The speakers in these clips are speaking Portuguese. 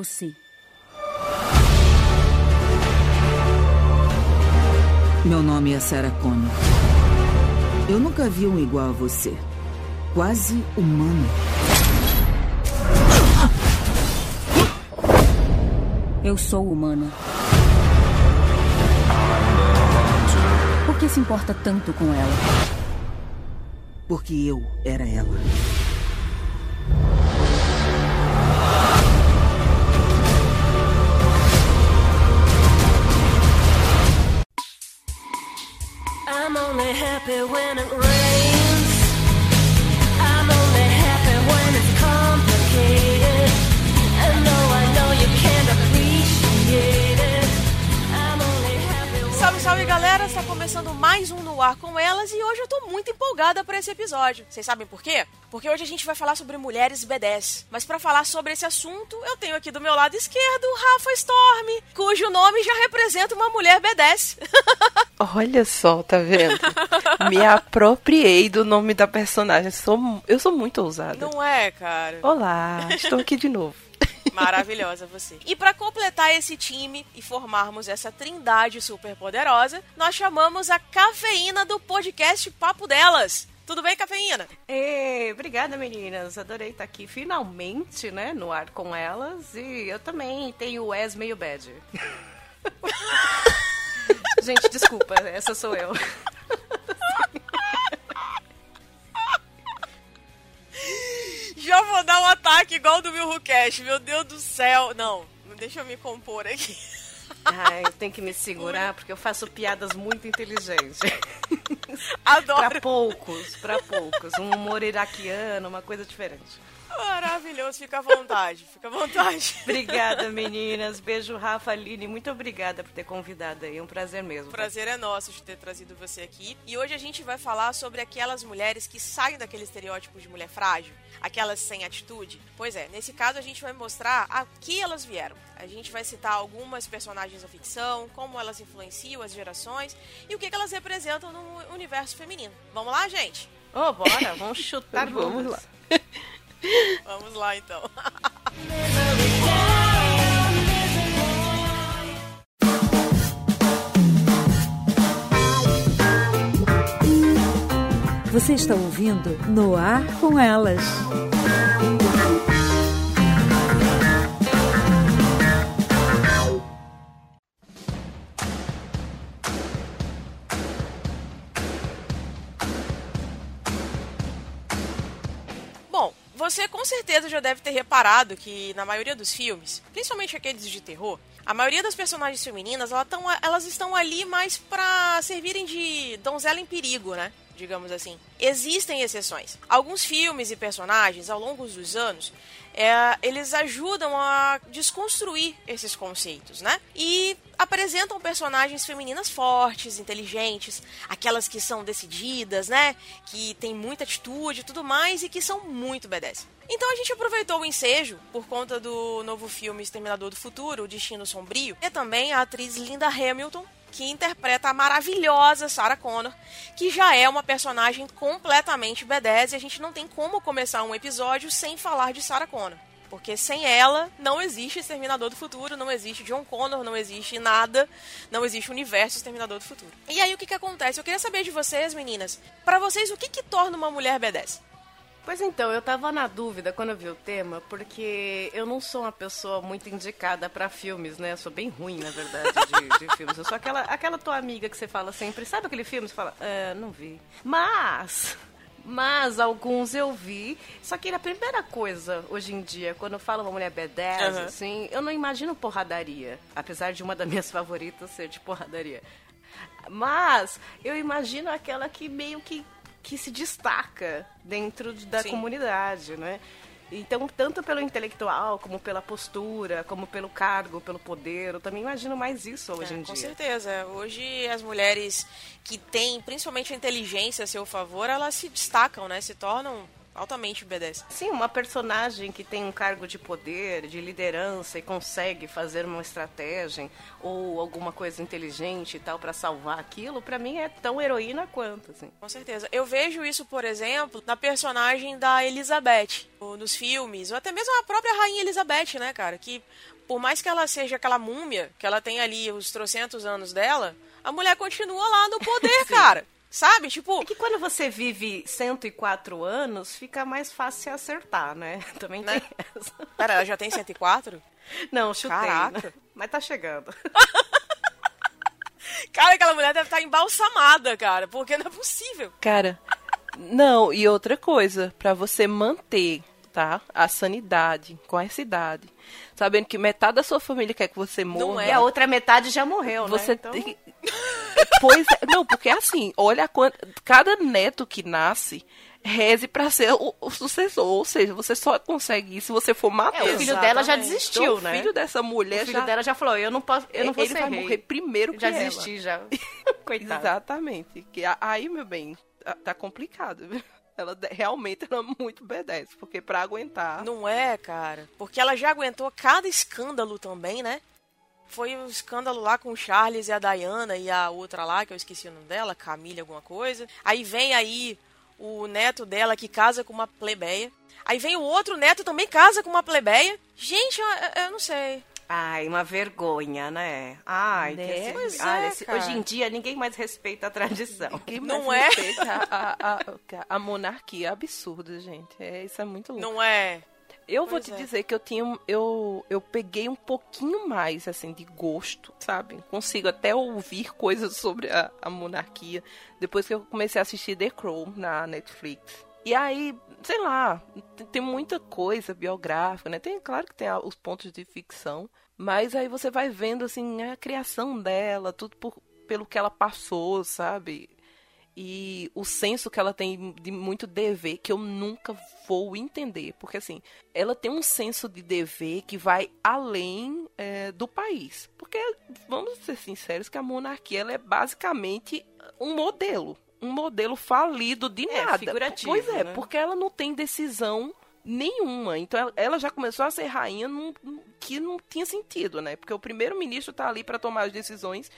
Você? Meu nome é Sarah Connor. Eu nunca vi um igual a você. Quase humano. Eu sou humana. Por que se importa tanto com ela? Porque eu era ela. Happy when it rains. Salve, galera! Está começando mais um No Ar com Elas e hoje eu tô muito empolgada para esse episódio. Vocês sabem por quê? Porque hoje a gente vai falar sobre mulheres B10. Mas para falar sobre esse assunto, eu tenho aqui do meu lado esquerdo Rafa Storm, cujo nome já representa uma mulher B10. Olha só, tá vendo? Me apropriei do nome da personagem. Sou, eu sou muito ousada. Não é, cara? Olá, estou aqui de novo. Maravilhosa você. E para completar esse time e formarmos essa trindade super poderosa, nós chamamos a cafeína do podcast Papo Delas. Tudo bem, cafeína? Ei, obrigada, meninas. Adorei estar aqui finalmente, né, no ar com elas. E eu também tenho o S meio bad. Gente, desculpa, essa sou eu. Já vou dar um ataque igual do Will Cash. Meu Deus do céu. Não, deixa eu me compor aqui. Ai, tem que me segurar porque eu faço piadas muito inteligentes. Adoro. Pra poucos, pra poucos. Um humor iraquiano, uma coisa diferente. Maravilhoso, fica à vontade, fica à vontade. Obrigada, meninas. Beijo, Rafa, Aline. Muito obrigada por ter convidado aí. É um prazer mesmo. O prazer é nosso de ter trazido você aqui. E hoje a gente vai falar sobre aquelas mulheres que saem daquele estereótipo de mulher frágil, aquelas sem atitude. Pois é, nesse caso a gente vai mostrar a que elas vieram. A gente vai citar algumas personagens da ficção, como elas influenciam as gerações e o que, que elas representam no universo feminino. Vamos lá, gente? Ô, bora, vamos chutar Vamos lá. Vamos lá então. Você está ouvindo No Ar com Elas. Certeza já deve ter reparado que na maioria dos filmes, principalmente aqueles de terror, a maioria das personagens femininas elas, tão, elas estão ali mais pra servirem de donzela em perigo, né? Digamos assim. Existem exceções. Alguns filmes e personagens, ao longo dos anos, é, eles ajudam a desconstruir esses conceitos, né? E apresentam personagens femininas fortes, inteligentes, aquelas que são decididas, né? Que têm muita atitude e tudo mais e que são muito B10. Então a gente aproveitou o ensejo por conta do novo filme Exterminador do Futuro, O Destino Sombrio, e também a atriz Linda Hamilton, que interpreta a maravilhosa Sarah Connor, que já é uma personagem completamente B10 e a gente não tem como começar um episódio sem falar de Sarah Connor. Porque sem ela não existe Exterminador do Futuro, não existe John Connor, não existe nada, não existe universo Exterminador do Futuro. E aí o que, que acontece? Eu queria saber de vocês, meninas, pra vocês o que, que torna uma mulher B10? Pois então, eu tava na dúvida quando eu vi o tema, porque eu não sou uma pessoa muito indicada pra filmes, né? Eu sou bem ruim, na verdade, de, de filmes. Eu sou aquela, aquela tua amiga que você fala sempre, sabe aquele filme? Você fala, é, não vi. Mas, mas alguns eu vi. Só que a primeira coisa, hoje em dia, quando eu falo uma mulher B10, Aham. assim, eu não imagino porradaria. Apesar de uma das minhas favoritas ser de porradaria. Mas eu imagino aquela que meio que, que se destaca dentro de- da Sim. comunidade, né? Então, tanto pelo intelectual, como pela postura, como pelo cargo, pelo poder, eu também imagino mais isso hoje É, em com dia. certeza. Hoje as mulheres que têm principalmente a inteligência a seu favor, elas se destacam, né? Se tornam Altamente B10. Sim, uma personagem que tem um cargo de poder, de liderança e consegue fazer uma estratégia ou alguma coisa inteligente e tal pra salvar aquilo, pra mim é tão heroína quanto, assim. Com certeza. Eu vejo isso, por exemplo, na personagem da Elizabeth, nos filmes, ou até mesmo a própria Rainha Elizabeth, né, cara? Que por mais que ela seja aquela múmia, que ela tem ali os trocentos anos dela, a mulher continua lá no poder, cara. Sabe? Tipo, É que quando você vive 104 anos, fica mais fácil se acertar, né? Também Né? tem essa. pera, ela já tem 104? Não, chutei, Caraca. né? Mas tá chegando. Cara, aquela mulher deve estar embalsamada, cara, porque não é possível. Cara, não, e outra coisa, pra você manter, tá? A sanidade com essa idade, sabendo que metade da sua família quer que você morra. é. E a outra metade já morreu, Você né? Então, tem. Pois é, não, porque é assim, olha quant... cada neto que nasce reze pra ser o, o sucessor, ou seja, você só consegue isso se você for matar. É, o filho dela já desistiu, então, o né? filho dessa mulher o filho já dela já falou, eu não posso, eu não vou ele ser vai rei. morrer primeiro que Já ela. desisti, já. Coitado. Exatamente. Que aí, meu bem, tá, tá complicado. viu? Ela realmente ela é muito B10, porque pra aguentar. Não é, cara. Porque ela já aguentou cada escândalo também, né? Foi o escândalo lá com o Charles e a Diana e a outra lá, que eu esqueci o nome dela, Camila alguma coisa. Aí vem aí o neto dela que casa com uma plebeia. Aí vem o outro neto também casa com uma plebeia. Gente, eu, eu- não sei. Ai, uma vergonha, né? Ai, Né? que esse- Pois ai, é, esse- hoje em dia ninguém mais respeita a tradição. Que Não é? respeita A, a, a, a monarquia é absurda, gente. É, isso é muito louco. Não é. Eu vou Pois te é. dizer que eu tinha. Eu, eu peguei um pouquinho mais, assim, de gosto, sabe? Consigo até ouvir coisas sobre a, a monarquia depois que eu comecei a assistir The Crown na Netflix. E aí, sei lá, tem- muita coisa biográfica, né? Tem, claro que tem os pontos de ficção, mas aí você vai vendo, assim, a criação dela, tudo por, pelo que ela passou, sabe? E o senso que ela tem de muito dever que eu nunca vou entender, porque assim, ela tem um senso de dever que vai além é, do país, porque vamos ser sinceros que a monarquia ela é basicamente um modelo, um modelo falido de É, nada. figurativo, pois é, né? porque ela não tem decisão nenhuma. Então ela- já começou a ser rainha num- que não tinha sentido, né? Porque o primeiro-ministro tá ali para tomar as decisões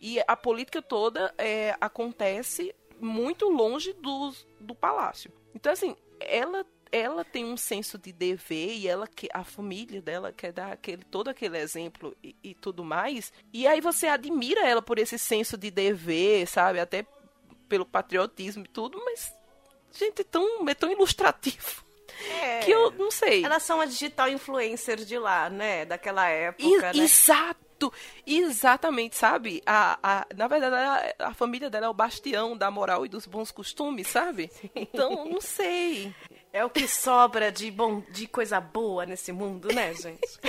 e a política toda é, acontece muito longe do, do palácio. Então, assim, ela, ela tem um senso de dever e ela que a família dela quer dar aquele, todo aquele exemplo e, e tudo mais. E aí você admira ela por esse senso de dever, sabe? Até pelo patriotismo e tudo, mas, gente, é tão, é tão ilustrativo É. que eu não sei. Elas são a digital influencer de lá, né? Daquela época, né? Exato! Exatamente, sabe? A, a, na verdade, a, a família dela é o bastião da moral e dos bons costumes, sabe? Então, não sei. É o que sobra de bom, de coisa boa nesse mundo, né, gente?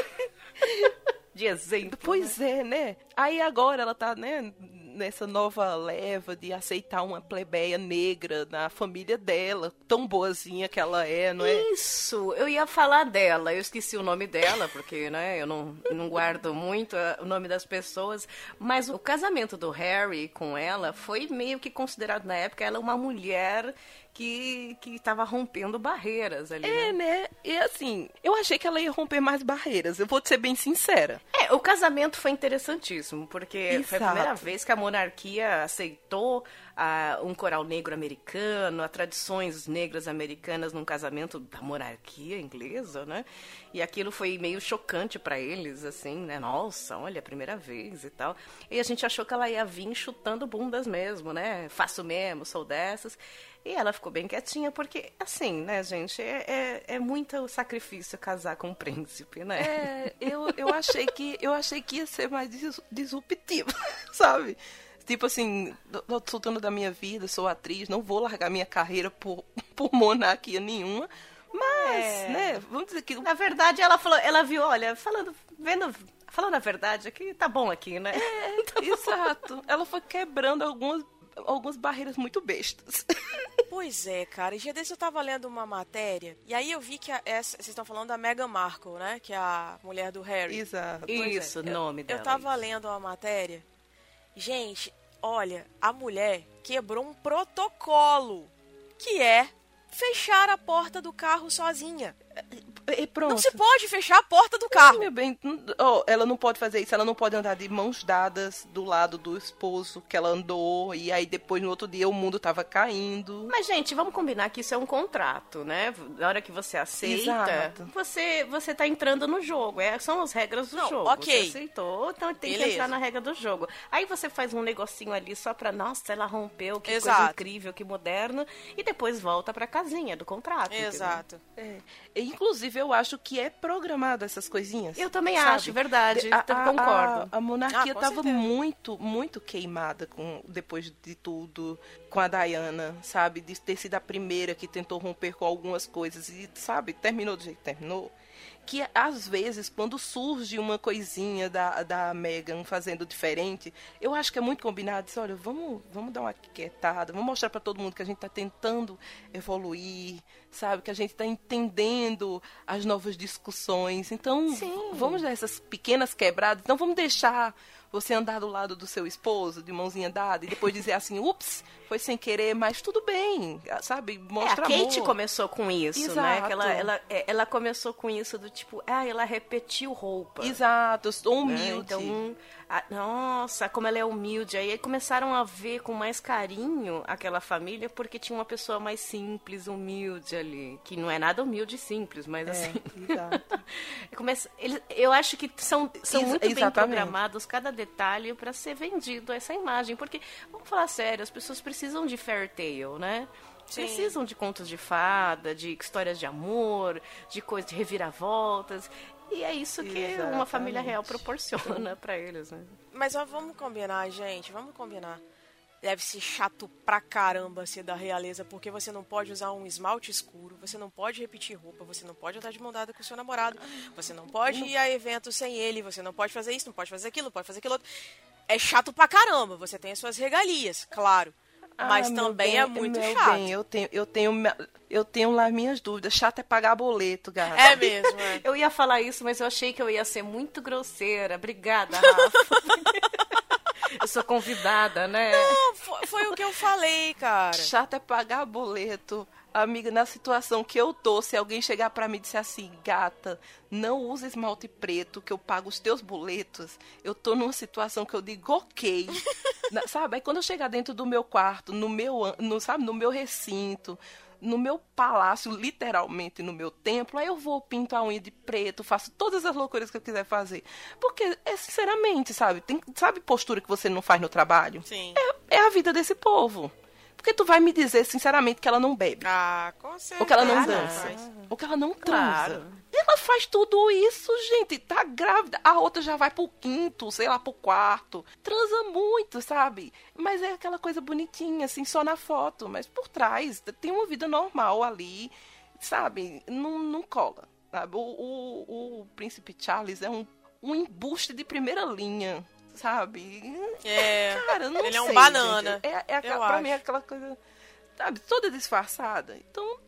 de exemplo. Pois é, né? Aí agora ela tá, né, nessa nova leva de aceitar uma plebeia negra na família dela, tão boazinha que ela é, não é? Isso, eu ia falar dela, eu esqueci o nome dela, porque né, eu não, não guardo muito eh, o nome das pessoas, mas o casamento do Harry com ela foi meio que considerado na época ela uma mulher que que estava rompendo barreiras ali. É, né? né? E assim, eu achei que ela ia romper mais barreiras, eu vou te ser bem sincera. É, o casamento foi interessantíssimo, porque foi a Exato. primeira vez que a monarquia aceitou ah, um coral negro americano, a tradições negras americanas num casamento da monarquia inglesa, né? E aquilo foi meio chocante pra eles, assim, né? Nossa, olha, a primeira vez e tal. E a gente achou que ela ia vir chutando bundas mesmo, né? Faço mesmo, sou dessas. E ela ficou bem quietinha, porque, assim, né, gente, é, é, é muito sacrifício casar com um príncipe, né? É, eu, eu achei que eu achei que ia ser mais dis- disruptivo, sabe? Tipo assim, tô soltando da minha vida, sou atriz, não vou largar minha carreira por, por monarquia nenhuma. Mas, É. né, vamos dizer que Na verdade, ela falou, ela viu, olha, falando, vendo, falando a verdade aqui, tá bom aqui, né? É, exato. Ela foi quebrando algumas algumas barreiras muito bestas. Pois é, cara. E dia desse eu tava lendo uma matéria, e aí eu vi que a- essa, vocês estão falando da Meghan Markle, né? Que é a mulher do Harry. Exato. Pois é. Isso, o nome dela. Eu tava isso. lendo uma matéria. Gente, olha, a mulher quebrou um protocolo. Que é fechar a porta do carro sozinha. E pronto. Não se pode fechar a porta do carro. meu bem, ó, ela não pode fazer isso, ela não pode andar de mãos dadas do lado do esposo que ela andou, e aí depois no outro dia o mundo tava caindo. Mas, gente, vamos combinar que isso é um contrato, né? Na hora que você aceita, Exato. você, você tá entrando no jogo. É, são as regras do Não, jogo. ok. Você aceitou, então tem que Beleza. entrar na regra do jogo. Aí você faz um negocinho ali só pra, nossa, ela rompeu, que coisa Exato. incrível, que moderno. E depois volta pra casinha do contrato. Exato. É. Inclusive, eu acho que é programado essas coisinhas. Eu também sabe? acho, verdade. A- então a- concordo. A, a monarquia Ah, com tava certeza. muito, muito queimada com, depois de tudo com a Diana, sabe? De ter sido a primeira que tentou romper com algumas coisas e, sabe, terminou do jeito que terminou. Que às vezes, quando surge uma coisinha da, da Megan fazendo diferente, eu acho que é muito combinado. Diz, olha, vamos, vamos dar uma quietada, vamos mostrar pra todo mundo que a gente tá tentando evoluir, sabe? Que a gente tá entendendo as novas discussões. Então, Sim. vamos dar essas pequenas quebradas. Então, vamos deixar você andar do lado do seu esposo, de mãozinha dada, e depois dizer assim, ups, foi sem querer, mas tudo bem, sabe? É, a Mostra Kate amor. começou com isso, né? Exato. Que ela, ela, é, ela começou com isso do tipo, ah, ela repetiu roupa. Exato, eu sou né? humilde. Então, a- nossa, como ela é humilde. Aí começaram a ver com mais carinho aquela família, porque tinha uma pessoa mais simples, humilde ali. Que não é nada humilde e simples, mas É, assim. exato. Começa, eles, eu acho que são, são Ex- muito bem exatamente. programados cada detalhe para ser vendido essa imagem. Porque, vamos falar sério, as pessoas precisam de fairy tale, né? Sim. Precisam de contos de fada, de histórias de amor, de coisas de reviravoltas. E é isso que uma família real Exatamente. proporciona para eles, né? Mas ó, vamos combinar, gente, vamos combinar. Deve ser chato pra caramba ser da realeza, porque você não pode usar um esmalte escuro, você não pode repetir roupa, você não pode andar de mão dada com o seu namorado, você não pode ir a eventos sem ele, você não pode fazer isso, não pode fazer aquilo, não pode fazer aquilo outro. É chato pra caramba, você tem as suas regalias, claro. Mas Ah, meu também bem, é muito chato. bem, eu tenho, eu tenho, eu tenho lá minhas dúvidas. Chato é pagar boleto, gata. É mesmo, é. Eu ia falar isso, mas eu achei que eu ia ser muito grosseira. Obrigada, Rafa. eu sou convidada, né? Não, foi, foi o que eu falei, cara. Chato é pagar boleto. Amiga, na situação que eu tô, se alguém chegar pra mim e disser assim, gata, não usa esmalte preto, que eu pago os teus boletos, eu tô numa situação que eu digo, ok. Na- sabe? Aí quando eu chegar dentro do meu quarto, no meu, no, sabe, no meu recinto, no meu palácio, literalmente no meu templo, aí eu vou, pinto a unha de preto, faço todas as loucuras que eu quiser fazer. Porque, é sinceramente, sabe, tem, sabe postura que você não faz no trabalho? Sim. É, é a vida desse povo. Porque tu vai me dizer, sinceramente, que ela não bebe. Ah, com certeza. Ou que ela não Ah, dança. não. Ou que ela não Claro. transa. Ela faz tudo isso, gente. Tá grávida. A outra já vai pro quinto, sei lá, pro quarto. Transa muito, sabe? Mas é aquela coisa bonitinha, assim, só na foto. Mas por trás, tem uma vida normal ali, sabe? Não, não cola. Sabe? O, o, o príncipe Charles é um, um embuste de primeira linha, sabe? É. Cara, não Ele é um sei, banana, gente. É, é aquela, eu pra acho. mim é aquela coisa, sabe, toda disfarçada. Então,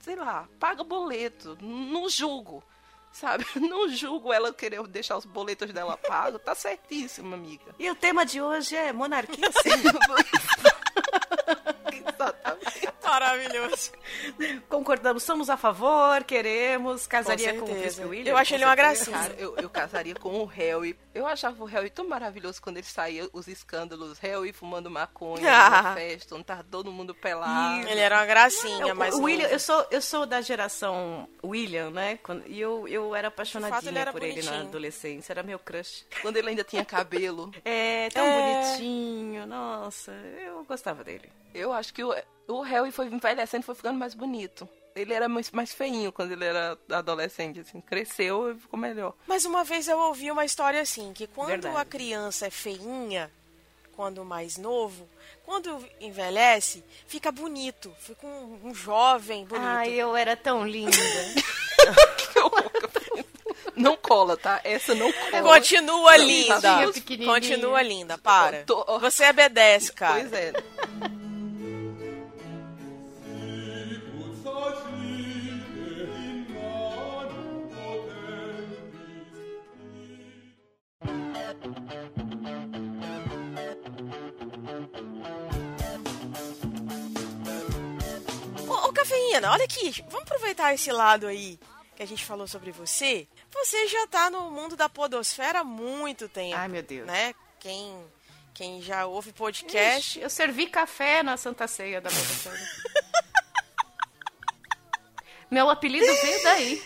sei lá, paga boleto, não julgo, sabe? Não julgo ela querer deixar os boletos dela pagos, tá certíssimo, amiga. E o tema de hoje é monarquia, sim. Exatamente. Maravilhoso. Concordamos, somos a favor, queremos, casaria com, o certeza. Príncipe William. Eu acho com ele uma gracinha. Cara, eu, eu casaria com o Harry. Eu achava o Harry tão maravilhoso quando ele saía, os escândalos, Harry fumando maconha Ah. na festa, onde tava todo mundo pelado. Ele era uma gracinha, Eu- mas. o William, eu sou, eu sou da geração William, né? Quando- E eu, eu era De fato, ele apaixonadinha era por ele na bonitinho. adolescência, era meu crush. Quando ele ainda tinha cabelo. É, tão É. bonitinho, nossa, eu gostava dele. Eu acho que o, o Harry foi envelhecendo, foi ficando mais bonito. Ele era mais, mais feinho quando ele era adolescente, assim. Cresceu e ficou melhor. Mas uma vez eu ouvi uma história assim, que quando Verdade. a criança é feinha, quando mais novo, quando envelhece, fica bonito. Fica um, um jovem bonito. Ai, eu era tão linda. Não cola, tá? Essa não cola. Continua linda. tá. Continua linda, para. Você é B10, cara. Pois é. Olha aqui, vamos aproveitar esse lado aí que a gente falou sobre você. Você já tá no mundo da podosfera há muito tempo. Ai, meu Deus. Né? Quem, quem já ouve podcast. Ixi, eu servi café na Santa Ceia da Podosfera. Meu apelido veio daí.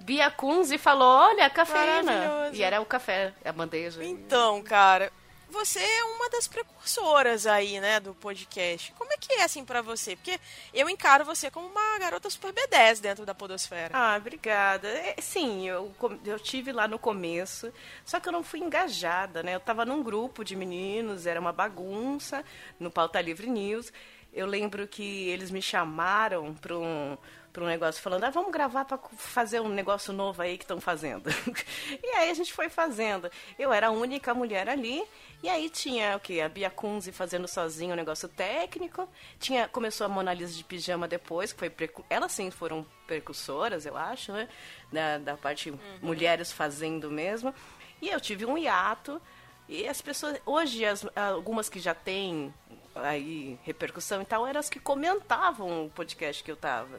Bia Kunze falou, olha, cafeína. E era o café, a bandeja. Então, cara, você é uma das precursoras aí, né, do podcast. Como é que é assim pra você? Porque eu encaro você como uma garota super B10 dentro da podosfera. Ah, obrigada. É, sim, eu, eu tive lá no começo, só que eu não fui engajada, né? Eu tava num grupo de meninos, era uma bagunça, no Pauta Livre News. Eu lembro que eles me chamaram para um, pra um negócio falando, ah, vamos gravar para fazer um negócio novo aí que estão fazendo. e aí a gente foi fazendo. Eu era a única mulher ali, e aí tinha o quê? A Bia Kunze fazendo sozinha o negócio técnico. Tinha, começou a Mona Lisa de pijama depois, que foi elas sim foram precursoras, eu acho, né? Da, da parte mulheres fazendo mesmo. E eu tive um hiato. E as pessoas, hoje, as, algumas que já têm aí repercussão e tal, eram as que comentavam o podcast que eu tava.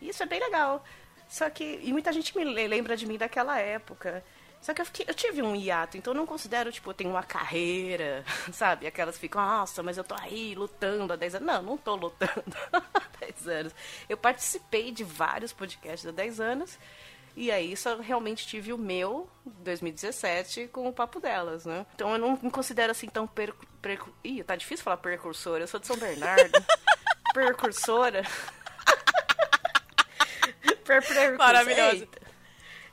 Isso é bem legal. Só que. E muita gente me le- lembra de mim daquela época. Só que eu, fiquei- eu tive um hiato, então eu não considero, tipo, eu tenho uma carreira, sabe? Aquelas que ficam, nossa, mas eu tô aí lutando há 10 anos. Não, não tô lutando há 10 anos. Eu participei de vários podcasts há 10 anos. E aí só realmente tive o meu, 2017, com o papo delas, né? Então eu não me considero assim tão per... percu- Ih, tá difícil falar precursora. Eu sou de São Bernardo. Precursora. Maravilhosa. Eita.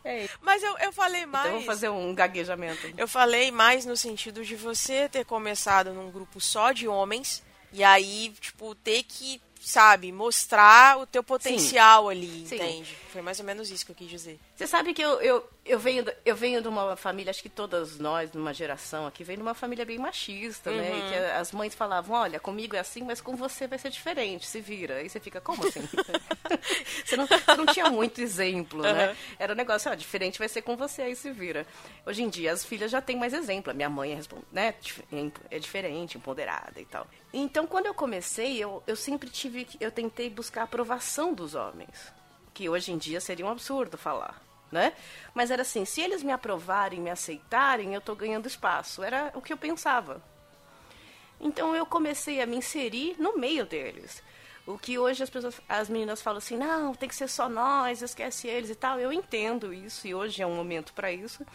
Eita. Mas eu, eu falei mais. Então eu vou fazer um gaguejamento. Eu falei mais no sentido de você ter começado num grupo só de homens e aí, tipo, ter que, sabe, mostrar o teu potencial ali, Sim. entende? Foi mais ou menos isso que eu quis dizer. Você sabe que eu, eu, eu, venho, eu venho de uma família, acho que todas nós, numa geração aqui, vem de uma família bem machista, né? Uhum. E que as mães falavam, olha, comigo é assim, mas com você vai ser diferente, se vira. Aí você fica, como assim? você, não, você não tinha muito exemplo, né? Uhum. Era um negócio, ó, diferente vai ser com você, aí se vira. Hoje em dia, as filhas já têm mais exemplo. A minha mãe é, né, é diferente, empoderada e tal. Então, quando eu comecei, eu, eu sempre tive, que- eu tentei buscar a aprovação dos homens que hoje em dia seria um absurdo falar, né? Mas era assim, se eles me aprovarem, me aceitarem, eu tô ganhando espaço. Era o que eu pensava. Então eu comecei a me inserir no meio deles. O que hoje as pessoas, as meninas falam assim, não, tem que ser só nós, esquece eles e tal. Eu entendo isso e hoje é um momento para isso.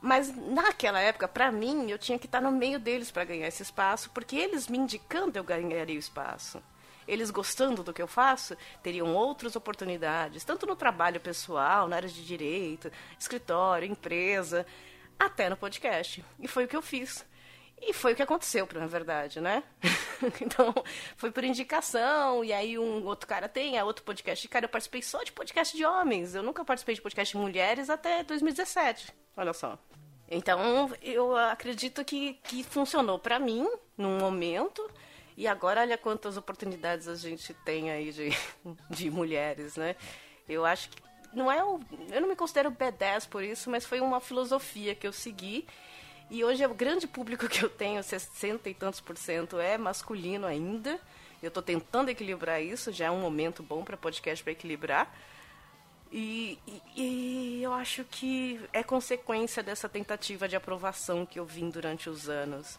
Mas naquela época, para mim, eu tinha que estar no meio deles para ganhar esse espaço, porque eles me indicando eu ganharia o espaço eles gostando do que eu faço, teriam outras oportunidades, tanto no trabalho pessoal, na área de direito, escritório, empresa, até no podcast. E foi o que eu fiz. E foi o que aconteceu, na verdade, né? então, foi por indicação, e aí um outro cara tem, é outro podcast. Cara, eu participei só de podcast de homens. Eu nunca participei de podcast de mulheres até 2017. Olha só. Então, eu acredito que, que funcionou pra mim, num momento, e agora olha quantas oportunidades a gente tem aí de, de mulheres, né? Eu acho que não é o, eu não me considero B10 por isso, mas foi uma filosofia que eu segui. E hoje o grande público que eu tenho, 60 e tantos por cento, é masculino ainda. Eu estou tentando equilibrar isso, já é um momento bom para podcast para equilibrar. E, e- e eu acho que é consequência dessa tentativa de aprovação que eu vim durante os anos.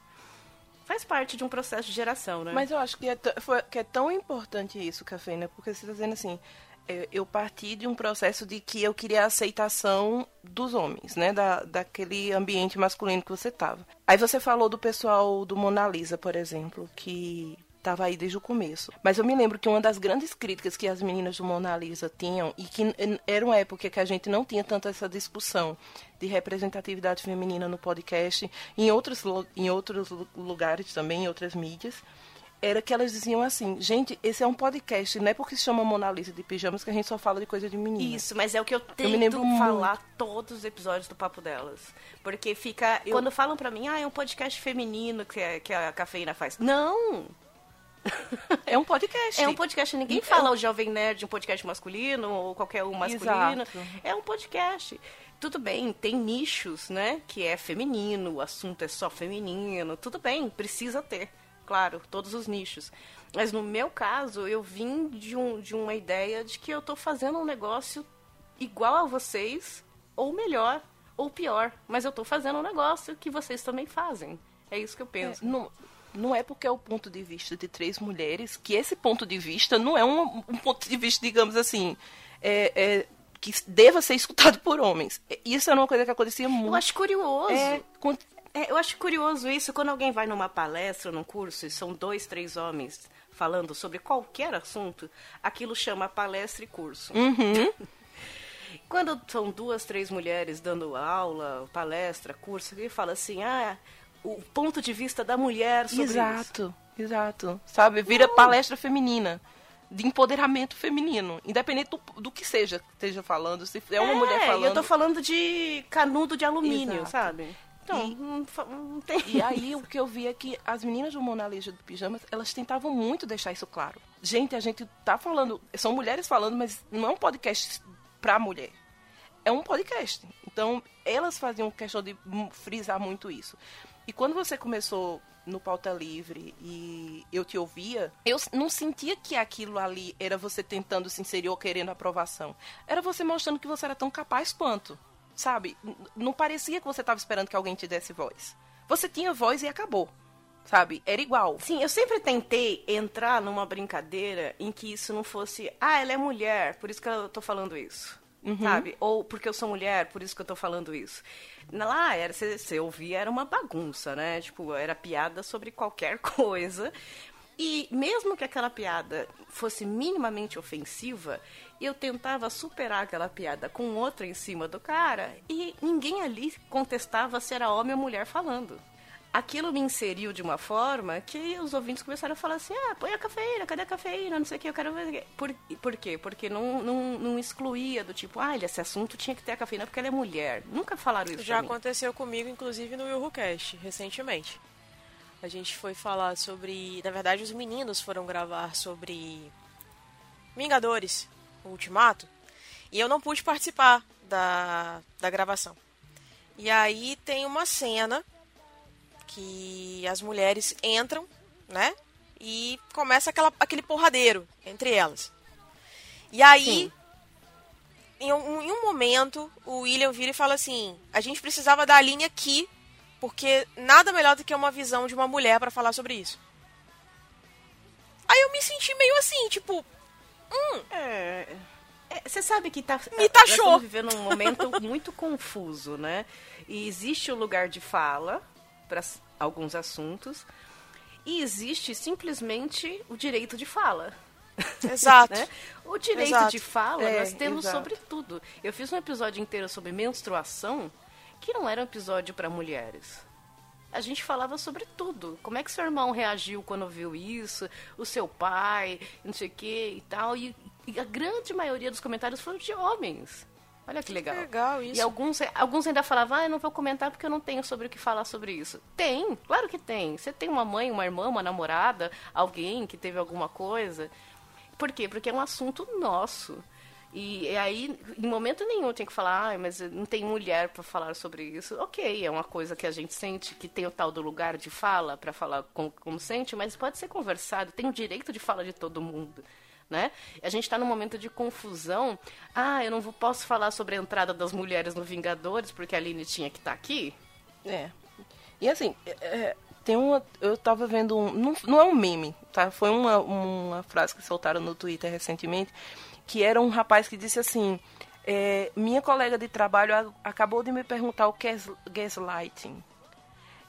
Faz parte de um processo de geração, né? Mas eu acho que é, foi- que é tão importante isso, Cafeína, porque você está dizendo assim, é, eu parti de um processo de que eu queria a aceitação dos homens, né? Da, daquele ambiente masculino que você tava. Aí você falou do pessoal do Mona Lisa, por exemplo, que tava aí desde o começo. Mas eu me lembro que uma das grandes críticas que as meninas do Mona Lisa tinham, e que era uma época que a gente não tinha tanto essa discussão de representatividade feminina no podcast, em outros, em outros lu- lugares também, em outras mídias, era que elas diziam assim, gente, esse é um podcast, não é porque se chama Mona Lisa de pijamas que a gente só fala de coisa de menina. Isso, mas é o que eu tento me lembro falar todos os episódios do Papo Delas. Porque fica. Quando falam pra mim, ah, é um podcast feminino que, é- que a cafeína faz. Não! É um podcast. É um podcast, ninguém fala o Jovem Nerd, um podcast masculino, ou qualquer um masculino. Exato. É um podcast. Tudo bem, tem nichos, né? Que é feminino, o assunto é só feminino. Tudo bem, precisa ter. claro, todos os nichos. Mas no meu caso, eu vim de, um, de uma ideia de que eu tô fazendo um negócio igual a vocês, ou melhor, ou pior. Mas eu tô fazendo um negócio que vocês também fazem. É isso que eu penso. É, não, não é porque é o ponto de vista de três mulheres que esse ponto de vista não é um, um ponto de vista, digamos assim, é, é, que deva ser escutado por homens. Isso era uma coisa que acontecia muito. Eu acho curioso. É, com- É, eu acho curioso isso, quando alguém vai numa palestra, num curso, e são dois, três homens falando sobre qualquer assunto, aquilo chama palestra e curso. Quando são duas, três mulheres dando aula, palestra, curso, e fala assim, ah, o ponto de vista da mulher sobre isso. Exato, exato. Sabe? Vira palestra feminina. De empoderamento feminino. Independente do, do que seja esteja falando. Se é uma mulher e falando. eu tô falando de canudo de alumínio, Exato. sabe? Então, E- não, não tem... E aí o que eu vi é que as meninas do Mona Lisa do Pijamas, elas tentavam muito deixar isso claro. Gente, a gente tá falando, são mulheres falando, mas não é um podcast pra mulher. É um podcast. Então, elas faziam questão de frisar muito isso. E quando você começou no Pauta Livre e eu te ouvia, eu não sentia que aquilo ali era você tentando se inserir ou querendo aprovação. Era você mostrando que você era tão capaz quanto. Sabe? Não parecia que você estava esperando que alguém te desse voz. Você tinha voz e acabou. Sabe? Era igual. Sim, eu sempre tentei entrar numa brincadeira em que isso não fosse, ah, ela é mulher, por isso que eu tô falando isso. Sabe? Ou porque eu sou mulher, por isso que eu tô falando isso. Lá, era, você, você ouvia, era uma bagunça, né? Tipo, era piada sobre qualquer coisa. E mesmo que aquela piada fosse minimamente ofensiva, eu tentava superar aquela piada com outra em cima do cara e ninguém ali contestava se era homem ou mulher falando aquilo me inseriu de uma forma que os ouvintes começaram a falar assim: ah, põe a cafeína, cadê a cafeína? Não sei o que, eu quero ver. Por, por quê? Porque não, não, não excluía do tipo, ah, esse assunto tinha que ter a cafeína porque ela é mulher. Nunca falaram isso Já aconteceu comigo, inclusive, no WilhoCast, recentemente. A gente foi falar sobre. Na verdade, os meninos foram gravar sobre. Vingadores, o Ultimato. E eu não pude participar da, da gravação. E aí tem uma cena que as mulheres entram, né? E começa aquela, aquele porradeiro entre elas. E aí, em um, em um momento, o William vira e fala assim: a gente precisava da linha aqui, porque nada melhor do que uma visão de uma mulher pra falar sobre isso. Aí eu me senti meio assim, tipo, É, Você sabe que tá, Me taxou. estamos vivendo um momento muito confuso, né? E existe o lugar de fala para alguns assuntos e existe simplesmente o direito de fala. exato. né? O direito Exato. de fala É, nós temos exato. sobre tudo. Eu fiz um episódio inteiro sobre menstruação que não era um episódio para mulheres. A gente falava sobre tudo. Como é que seu irmão reagiu quando viu isso? O seu pai, não sei o que e tal. E, e a grande maioria dos comentários foram de homens. Olha que legal. Legal isso. E alguns, alguns ainda falavam, ah, eu não vou comentar porque eu não tenho sobre o que falar sobre isso. Tem, claro que tem. Você tem uma mãe, uma irmã, uma namorada, alguém que teve alguma coisa. Por quê? Porque é um assunto nosso. E, e aí, em momento nenhum, tem que falar, ah, mas não tem mulher para falar sobre isso. Ok, é uma coisa que a gente sente, que tem o tal do lugar de fala para falar como, como sente, mas pode ser conversado, tem o direito de fala de todo mundo. Né? A gente está num momento de confusão. Ah, eu não vou, posso falar sobre a entrada das mulheres no Vingadores porque a Aline tinha que estar aqui? É. E assim, é, é, tem uma. Eu tava vendo um. Não, não é um meme, tá? Foi uma, uma frase que soltaram no Twitter recentemente, que era um rapaz que disse assim. é, minha colega de trabalho acabou de me perguntar o que é gas- gaslighting.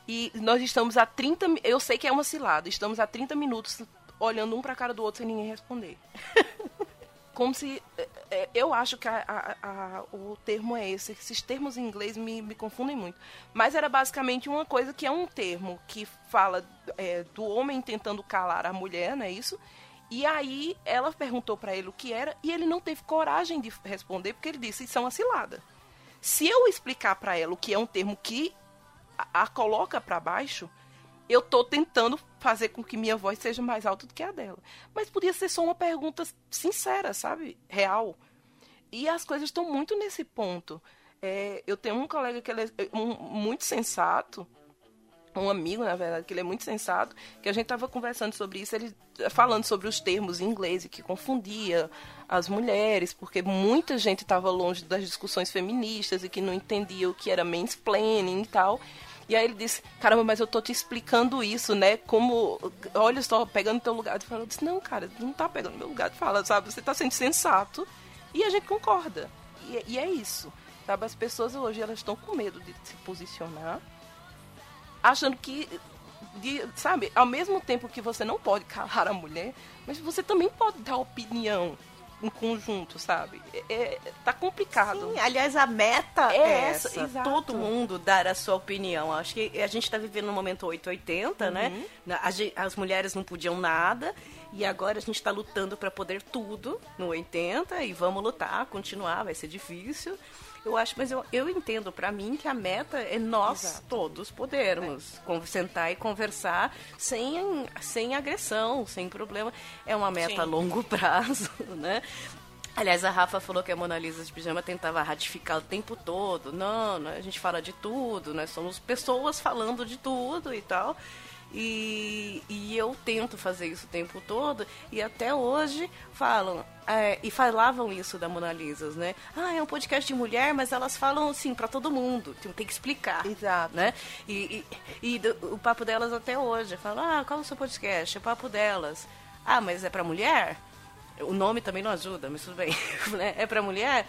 E nós estamos a 30. mi- Eu sei que é uma cilada, estamos a 30 minutos olhando um pra cara do outro sem ninguém responder. Como se. é, é, Eu acho que a- a- a- o termo é esse. Esses termos em inglês me, me confundem muito. Mas era basicamente uma coisa que é um termo que fala é, do homem tentando calar a mulher, não é isso? E aí ela perguntou pra ele o que era e ele não teve coragem de responder porque ele disse: Isso é uma cilada. Se eu explicar pra ela o que é um termo que a, a coloca pra baixo, eu tô tentando fazer com que minha voz seja mais alta do que a dela. Mas podia ser só uma pergunta sincera, sabe? Real. E as coisas estão muito nesse ponto. É, eu tenho um colega que ele é um- muito sensato, um amigo, na verdade, que ele é muito sensato, que a gente tava conversando sobre isso, ele falando sobre os termos em inglês e que confundia as mulheres, porque muita gente estava longe das discussões feministas e que não entendia o que era mansplaining e tal. E aí ele disse, caramba, mas eu tô te explicando isso, né? Como, olha só, pegando teu lugar de fala. Eu disse, não, cara, não tá pegando meu lugar de fala, sabe? Você tá sendo sensato e a gente concorda. E, e é isso, sabe? As pessoas hoje, elas estão com medo de se posicionar achando que, de, sabe, ao mesmo tempo que você não pode calar a mulher, mas você também pode dar opinião em conjunto, sabe? É, é- tá complicado. Sim, aliás, a meta É é, essa, essa. exato. Todo mundo dar a sua opinião. Acho que a gente está vivendo no momento 880, Uhum. né? A gen- As mulheres não podiam nada. E agora a gente está lutando para poder tudo no 80 e vamos lutar, continuar, vai ser difícil. Eu acho, mas eu, eu entendo para mim que a meta é nós Exato. todos podermos con- sentar e conversar sem, sem agressão, sem problema. É uma meta Sim. a longo prazo, né? Aliás, a Rafa falou que a Mona Lisa de pijama tentava ratificar o tempo todo. Não, não, a gente fala de tudo, nós somos pessoas falando de tudo e tal. E, e eu tento fazer isso o tempo todo, e até hoje falam, é, e falavam isso da Mona Lisa, né? Ah, é um podcast de mulher, mas elas falam assim pra todo mundo, tem, tem que explicar Exato. né? E, e, e do- o papo delas até hoje. Falam, ah, qual é o seu podcast? É o papo delas. Ah, mas é pra mulher? O nome também não ajuda, mas tudo bem. né? É pra mulher?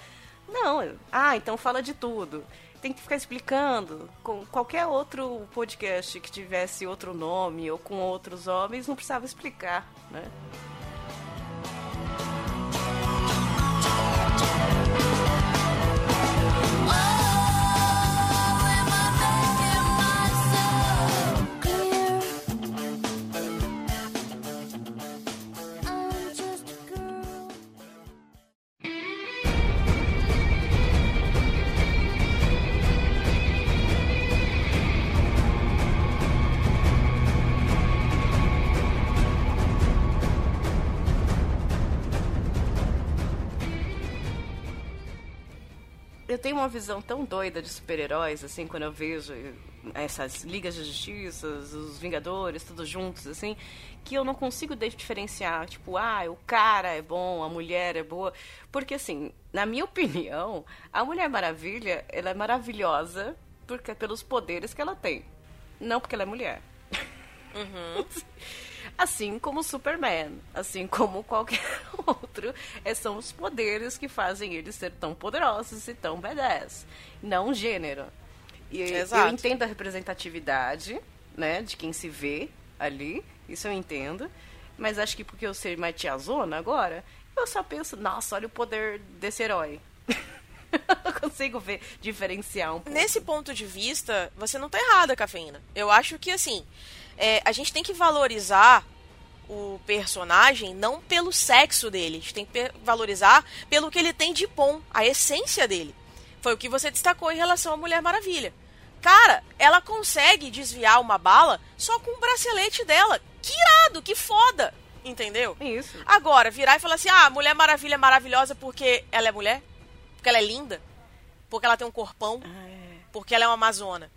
Não. Ah, então fala de tudo. Tem que ficar explicando. Com qualquer outro podcast que tivesse outro nome ou com outros homens, não precisava explicar, né? Tenho uma visão tão doida de super-heróis, assim, quando eu vejo essas ligas de justiça, os Vingadores, todos juntos, assim, que eu não consigo diferenciar, tipo, ah, o cara é bom, a mulher é boa. Porque, assim, na minha opinião, a Mulher Maravilha, ela é maravilhosa porque, pelos poderes que ela tem. Não porque ela é mulher. Assim como o Superman, assim como qualquer outro, é, são os poderes que fazem ele ser tão poderosos e tão badass, não gênero. E Exato. eu entendo a representatividade, né, de quem se vê ali, isso eu entendo, mas acho que porque eu sei mais tiazona agora, eu só penso, nossa, olha o poder desse herói. eu consigo ver, diferenciar um pouco. Nesse ponto de vista, você não tá errada, Cafeína. Eu acho que, assim, é, a gente tem que valorizar o personagem não pelo sexo dele. A gente tem que valorizar pelo que ele tem de bom, a essência dele. Foi o que você destacou em relação à Mulher Maravilha. Cara, ela consegue desviar uma bala só com o bracelete dela. Que irado, que foda! Entendeu? Isso. Agora, virar e falar assim: ah, Mulher Maravilha é maravilhosa porque ela é mulher? Porque ela é linda? Porque ela tem um corpão? Porque ela é uma amazona?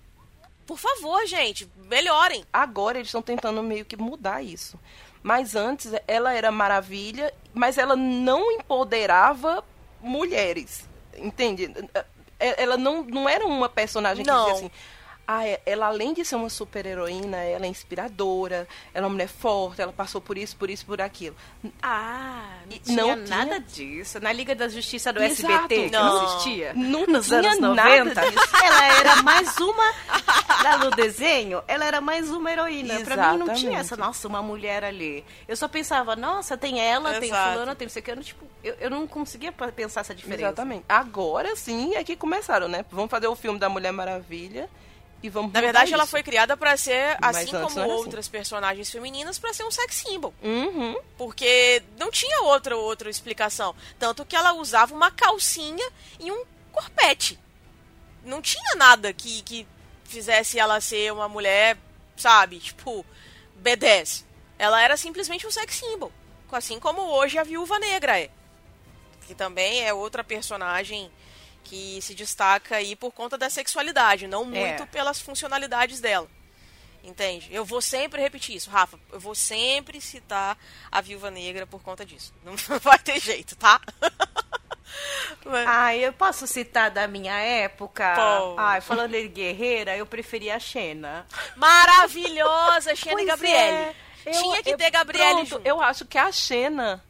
Por favor, gente, melhorem. Agora eles estão tentando meio que mudar isso. Mas antes ela era maravilha, mas ela não empoderava mulheres. Entende? É- Ela não, não era uma personagem que Não. dizia assim. Ah, é- ela além de ser uma super heroína, ela é inspiradora, ela é uma mulher forte, ela passou por isso, por isso, por aquilo. Ah, não E tinha não nada disso. Na Liga da Justiça do Exato. SBT, que Não. não existia, Não nos tinha anos nada 90, disso. ela era mais uma, lá no desenho, ela era mais uma heroína. Pra mim não tinha Exatamente. essa, nossa, uma mulher ali. Eu só pensava, nossa, tem ela, tem Exato. fulana, tem não sei o que. Eu, não, tipo, eu, eu não conseguia pensar essa diferença. Exatamente. Agora sim é que começaram, né? Vamos fazer o filme da Mulher Maravilha e vamos Na verdade, ela isso. foi criada pra ser, assim como assim. outras personagens femininas, pra ser um sex symbol. Uhum. Porque não tinha outra outra explicação. Tanto que ela usava uma calcinha e um corpete. Não tinha nada que, que fizesse ela ser uma mulher, sabe, tipo, B10. Ela era simplesmente um sex symbol. Assim como hoje a Viúva Negra é. Que também é outra personagem que se destaca aí por conta da sexualidade, não muito É. pelas funcionalidades dela. Entende? Eu vou sempre repetir isso, Rafa. Eu vou sempre citar a Viúva Negra por conta disso. Não vai ter jeito, tá? Mas- Ah, eu posso citar da minha época? Pode. Ai, falando em guerreira, eu preferia a Xena. Maravilhosa, Xena e Gabriele. é. Eu- Tinha que eu- ter Gabriele pronto, junto. Eu acho que a Xena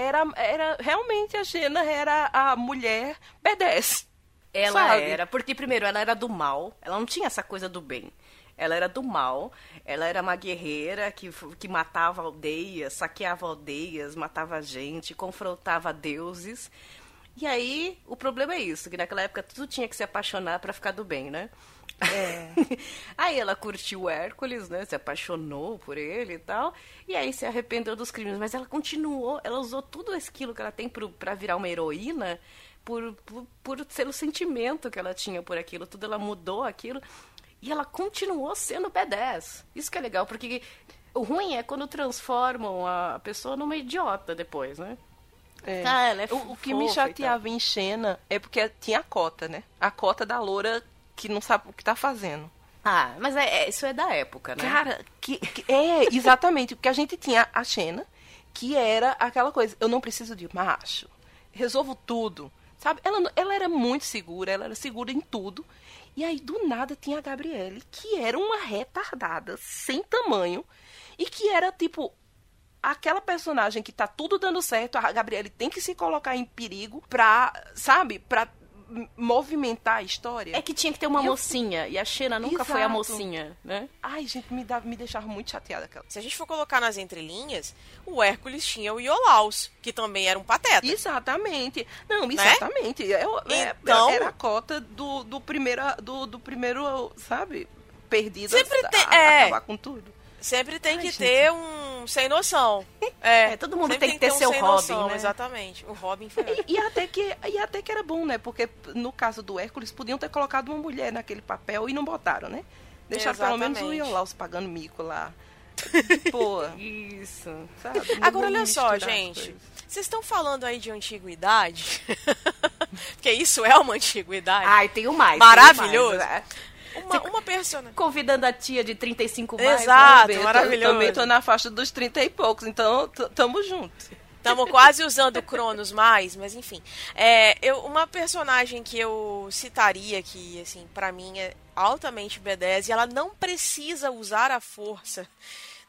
era, era realmente a Xena era a mulher B10. Ela Sabe? era, porque primeiro ela era do mal, ela não tinha essa coisa do bem. Ela era do mal, ela era uma guerreira que, que matava aldeias, saqueava aldeias, matava gente, confrontava deuses. E aí, o problema é isso, que naquela época tudo tinha que se apaixonar pra ficar do bem, né? É. aí ela curtiu o Hércules, né? Se apaixonou por ele e tal. E aí se arrependeu dos crimes. Mas ela continuou, ela usou tudo aquilo que ela tem pro, pra virar uma heroína por, por, por ser o sentimento que ela tinha por aquilo. Tudo ela mudou aquilo. E ela continuou sendo B10. Isso que é legal, porque o ruim é quando transformam a pessoa numa idiota depois, né? É. Ah, é o, o que me chateava em Xena é porque tinha a cota, né? A cota da loura que não sabe o que tá fazendo. Ah, mas é, é- isso é da época, né? Cara, que, que- é exatamente porque a gente tinha a Xena, que era aquela coisa, eu não preciso de macho, resolvo tudo, sabe? Ela, ela era muito segura, ela era segura em tudo. E aí do nada tinha a Gabriele, que era uma retardada sem tamanho e que era tipo aquela personagem que tá tudo dando certo, a Gabriele tem que se colocar em perigo pra, sabe, pra movimentar a história. É que tinha que ter uma Eu- mocinha, e a Xena nunca foi a Exato. mocinha, né? Ai, gente, me, dá, me deixava muito chateada aquela. Se a gente for colocar nas entrelinhas, o Hércules tinha o Iolaus, que também era um pateta. Exatamente. Não, exatamente. Eu- é- Então- era a cota do, do primeiro, do, do primeiro, sabe? Perdido Sempre a, tem- a- é. acabar com tudo. Sempre tem Ai, que gente. ter um sem noção. É, É, todo mundo tem que ter um seu sem Robin, noção, né? Exatamente. O Robin foi E, e até que, e até que era bom, né? Porque no caso do Hércules, podiam ter colocado uma mulher naquele papel e não botaram, né? Deixaram pelo menos o Exatamente. Iolaus pagando mico lá. Pô, Isso. sabe? Não Agora, olha só, gente. Vocês estão falando aí de antiguidade? Porque isso é uma antiguidade. Ai, tem o mais. Maravilhoso. tem o mais. Uma, uma personagem. Convidando a tia de 35 mais. Exato. né? Eu maravilhoso. Também tô na faixa dos 30 e poucos, então tamo junto. Estamos quase usando o Cronos mais, mas enfim. É, eu, uma personagem que eu citaria que, assim, pra mim é altamente B10 e ela não precisa usar a força,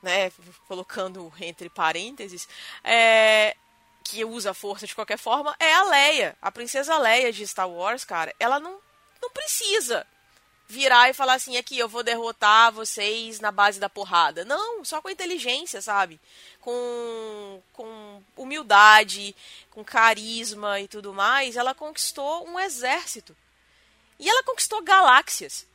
né? Colocando entre parênteses, é, que usa a força de qualquer forma, é a Leia. A princesa Leia de Star Wars, cara, ela não, não precisa virar e falar assim, aqui, eu vou derrotar vocês na base da porrada. Não, só com inteligência, sabe? Com, com humildade, com carisma e tudo mais, ela conquistou um exército. E ela conquistou galáxias,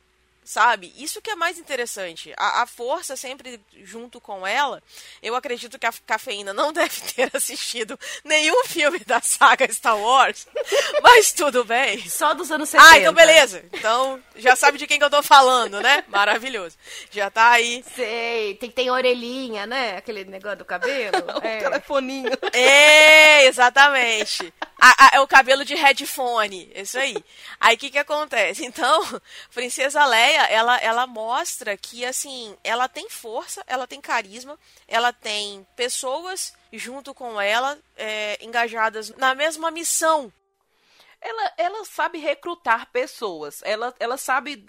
sabe? Isso que é mais interessante. A, a força sempre junto com ela. Eu acredito que a cafeína não deve ter assistido nenhum filme da saga Star Wars, mas tudo bem. Só dos anos 70. Ah, então beleza. Então já sabe de quem que eu tô falando, né? Maravilhoso. Já tá aí. Sei, tem, tem orelhinha, né? Aquele negócio do cabelo. O é. telefoninho. É, exatamente. A- a- é o cabelo de headphone, isso aí. Aí o que que acontece? Então, Princesa Leia, ela, ela mostra que, assim, ela tem força, ela tem carisma, ela tem pessoas junto com ela, é, engajadas na mesma missão. Ela, ela sabe recrutar pessoas. Ela, ela sabe. Né,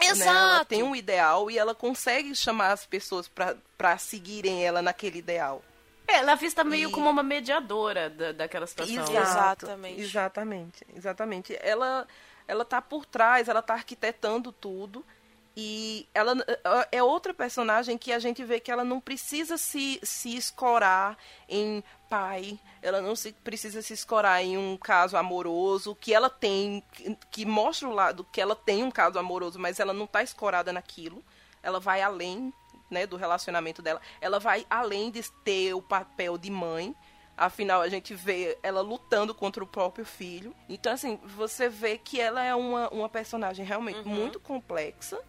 ela tem um ideal e ela consegue chamar as pessoas pra seguirem ela naquele ideal. É, Ela é vista meio E- como uma mediadora da, daquela situação. Exato. Exatamente. Exatamente. Exatamente. Ela, ela tá por trás, ela tá arquitetando tudo. E ela é outra personagem que a gente vê que ela não precisa se, se escorar em pai, ela não se, precisa se escorar em um caso amoroso, que ela tem, que, que mostra o lado que ela tem um caso amoroso, mas ela não tá escorada naquilo. Ela vai além né, do relacionamento dela. Ela vai além de ter o papel de mãe. Afinal, a gente vê ela lutando contra o próprio filho. Então, assim, você vê que ela é uma, uma personagem realmente muito complexa.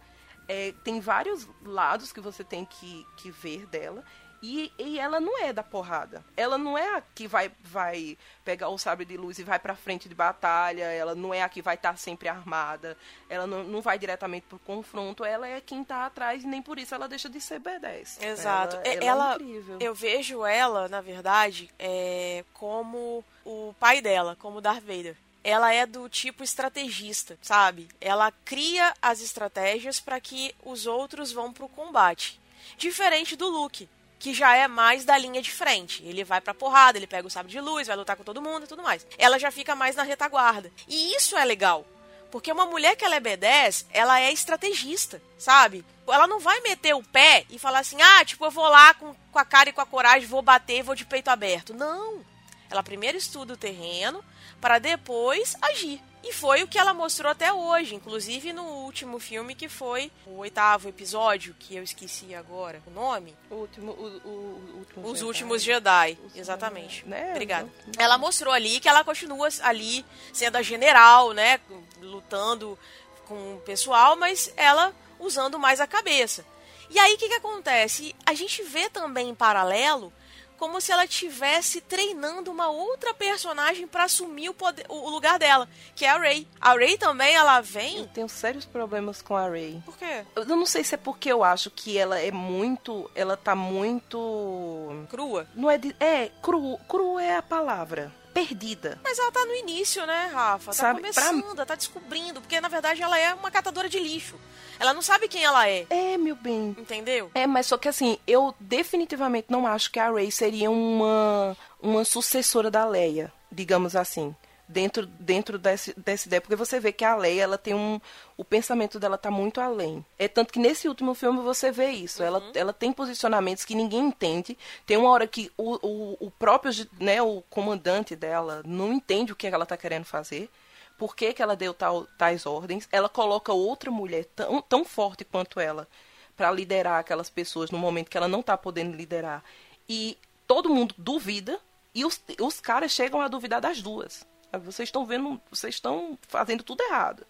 É, tem vários lados que você tem que, que ver dela. E, e ela não é da porrada. Ela não é a que vai, vai pegar o sabre de luz e vai pra frente de batalha. Ela não é a que vai estar sempre armada. Ela não, não vai diretamente pro confronto. Ela é quem tá atrás e nem por isso ela deixa de ser B10. Exato. Ela, É- ela ela- é incrível. Eu vejo ela, na verdade, é, como o pai dela, como Darth Vader. Ela é do tipo estrategista, sabe? Ela cria as estratégias para que os outros vão pro combate. Diferente do Luke, que já é mais da linha de frente. Ele vai pra porrada, ele pega o sabre de luz, vai lutar com todo mundo e tudo mais. Ela já fica mais na retaguarda. E isso é legal. Porque uma mulher que ela é B10, ela é estrategista, sabe? Ela não vai meter o pé e falar assim, ah, tipo, eu vou lá com, com a cara e com a coragem, vou bater vou de peito aberto. Não. Ela primeiro estuda o terreno para depois agir. E foi o que ela mostrou até hoje, inclusive no último filme que foi o oitavo episódio, que eu esqueci agora o nome. O último, o, o- último Os Jedi. últimos Jedi, Os- exatamente. né? Obrigada. Ela mostrou ali que ela continua ali sendo a general, né, lutando com o pessoal, mas ela usando mais a cabeça. E aí o que que acontece? A gente vê também em paralelo como se ela tivesse treinando uma outra personagem para assumir o, poder- o lugar dela, que é a Rey. A Rey também ela Eu vem. tenho sérios problemas com a Rey. Por quê? Eu não sei se é porque eu acho que ela é muito. Ela tá muito. Crua. Não é de. É, cru. Cru é a palavra. Perdida. Mas ela tá no início, né, Rafa? Tá Sabe, pra- começando, ela tá descobrindo, porque na verdade ela é uma catadora de lixo. Ela não sabe quem ela é, É, meu bem. entendeu? É, mas só que assim, eu definitivamente não acho que a Rey seria uma, uma sucessora da Leia, digamos assim. Dentro, dentro desse, dessa ideia, porque você vê que a Leia, ela tem um. O pensamento dela tá muito além. É tanto que nesse último filme você vê isso. Ela, ela tem posicionamentos que ninguém entende. Tem uma hora que o, o, o próprio, né, o comandante dela não entende o que ela tá querendo fazer. Por que, que ela deu tal, tais ordens? Ela coloca outra mulher tão, tão forte quanto ela para liderar aquelas pessoas no momento que ela não tá podendo liderar. E todo mundo duvida e os, os caras chegam a duvidar das duas. Vocês estão vendo, vocês estão fazendo tudo errado.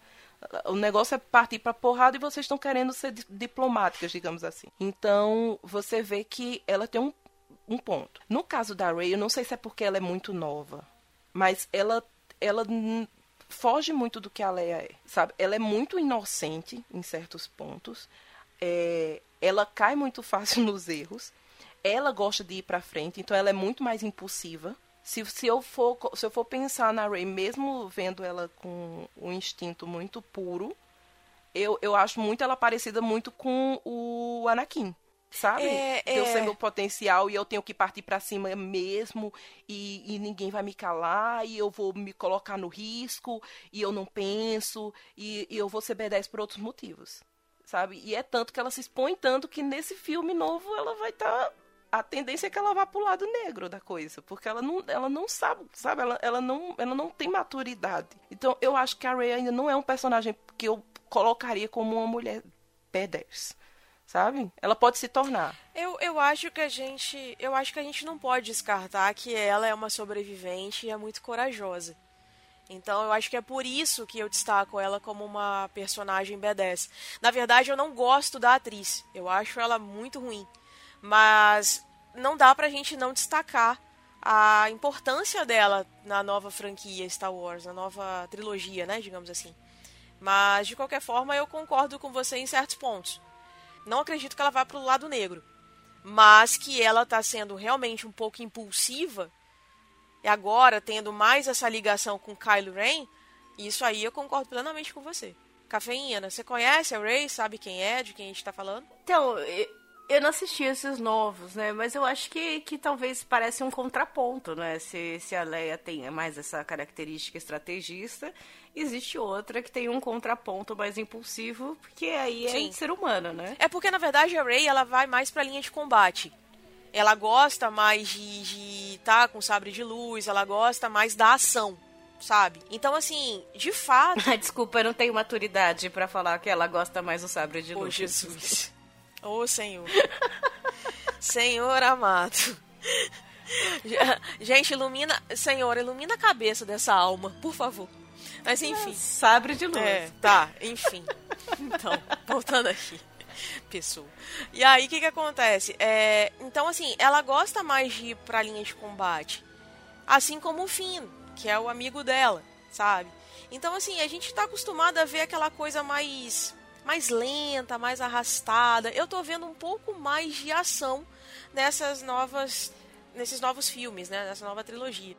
O negócio é partir pra porrada e vocês estão querendo ser di- diplomáticas, digamos assim. Então, você vê que ela tem um, um ponto. No caso da Ray, eu não sei se é porque ela é muito nova, mas ela ela foge muito do que a Leia é, sabe? Ela é muito inocente em certos pontos. É, ela cai muito fácil nos erros. Ela gosta de ir pra frente, então ela é muito mais impulsiva. Se, se, eu for, se eu for pensar na Rey, mesmo vendo ela com um instinto muito puro, eu, eu acho muito ela parecida muito com o Anakin. Sabe? É, eu é. sei meu potencial e eu tenho que partir pra cima mesmo e, e ninguém vai me calar e eu vou me colocar no risco e eu não penso e, e eu vou ser B10 por outros motivos. Sabe? E é tanto que ela se expõe tanto que nesse filme novo ela vai estar a tendência é que ela vá pro lado negro da coisa, porque ela não, ela não sabe, sabe? Ela, ela, não, ela não tem maturidade. Então, eu acho que a Rey ainda não é um personagem que eu colocaria como uma mulher B10, sabe? Ela pode se tornar. Eu, eu acho que a gente. Eu acho que a gente não pode descartar que ela é uma sobrevivente e é muito corajosa. Então eu acho que é por isso que eu destaco ela como uma personagem B10. Na verdade, eu não gosto da atriz. Eu acho ela muito ruim. Mas não dá pra gente não destacar a importância dela na nova franquia Star Wars, na nova trilogia, né, digamos assim. Mas de qualquer forma, eu concordo com você em certos pontos. Não acredito que ela vá pro lado negro, mas que ela tá sendo realmente um pouco impulsiva e agora tendo mais essa ligação com Kylo Ren, isso aí eu concordo plenamente com você. Cafeína, você conhece a Rey? Sabe quem é? De quem a gente tá falando? Então, eu não assisti esses novos, né? Mas eu acho que, que talvez parece um contraponto, né? Se, se a Leia tem mais essa característica estrategista, existe outra que tem um contraponto mais impulsivo, porque aí é Sim. ser humano, né? É porque, na verdade, a Rey ela vai mais pra linha de combate. Ela gosta mais de, de tá com sabre de luz, ela gosta mais da ação, sabe? Então, assim, de fato. Desculpa, eu não tenho maturidade pra falar que ela gosta mais do sabre de luz. Jesus. Ô, Senhor. Senhor amado. Gente, ilumina. Senhor, ilumina a cabeça dessa alma, por favor. Mas enfim. Sabre de luz. É, tá, enfim. Então, voltando aqui. pessoa. E aí, o que que acontece? É, então, assim, ela gosta mais de ir pra linha de combate. Assim como o Finn, que é o amigo dela, sabe? Então, assim, a gente tá acostumado a ver aquela coisa mais mais lenta, mais arrastada. Eu tô vendo um pouco mais de ação nessas novas nesses novos filmes, né, nessa nova trilogia.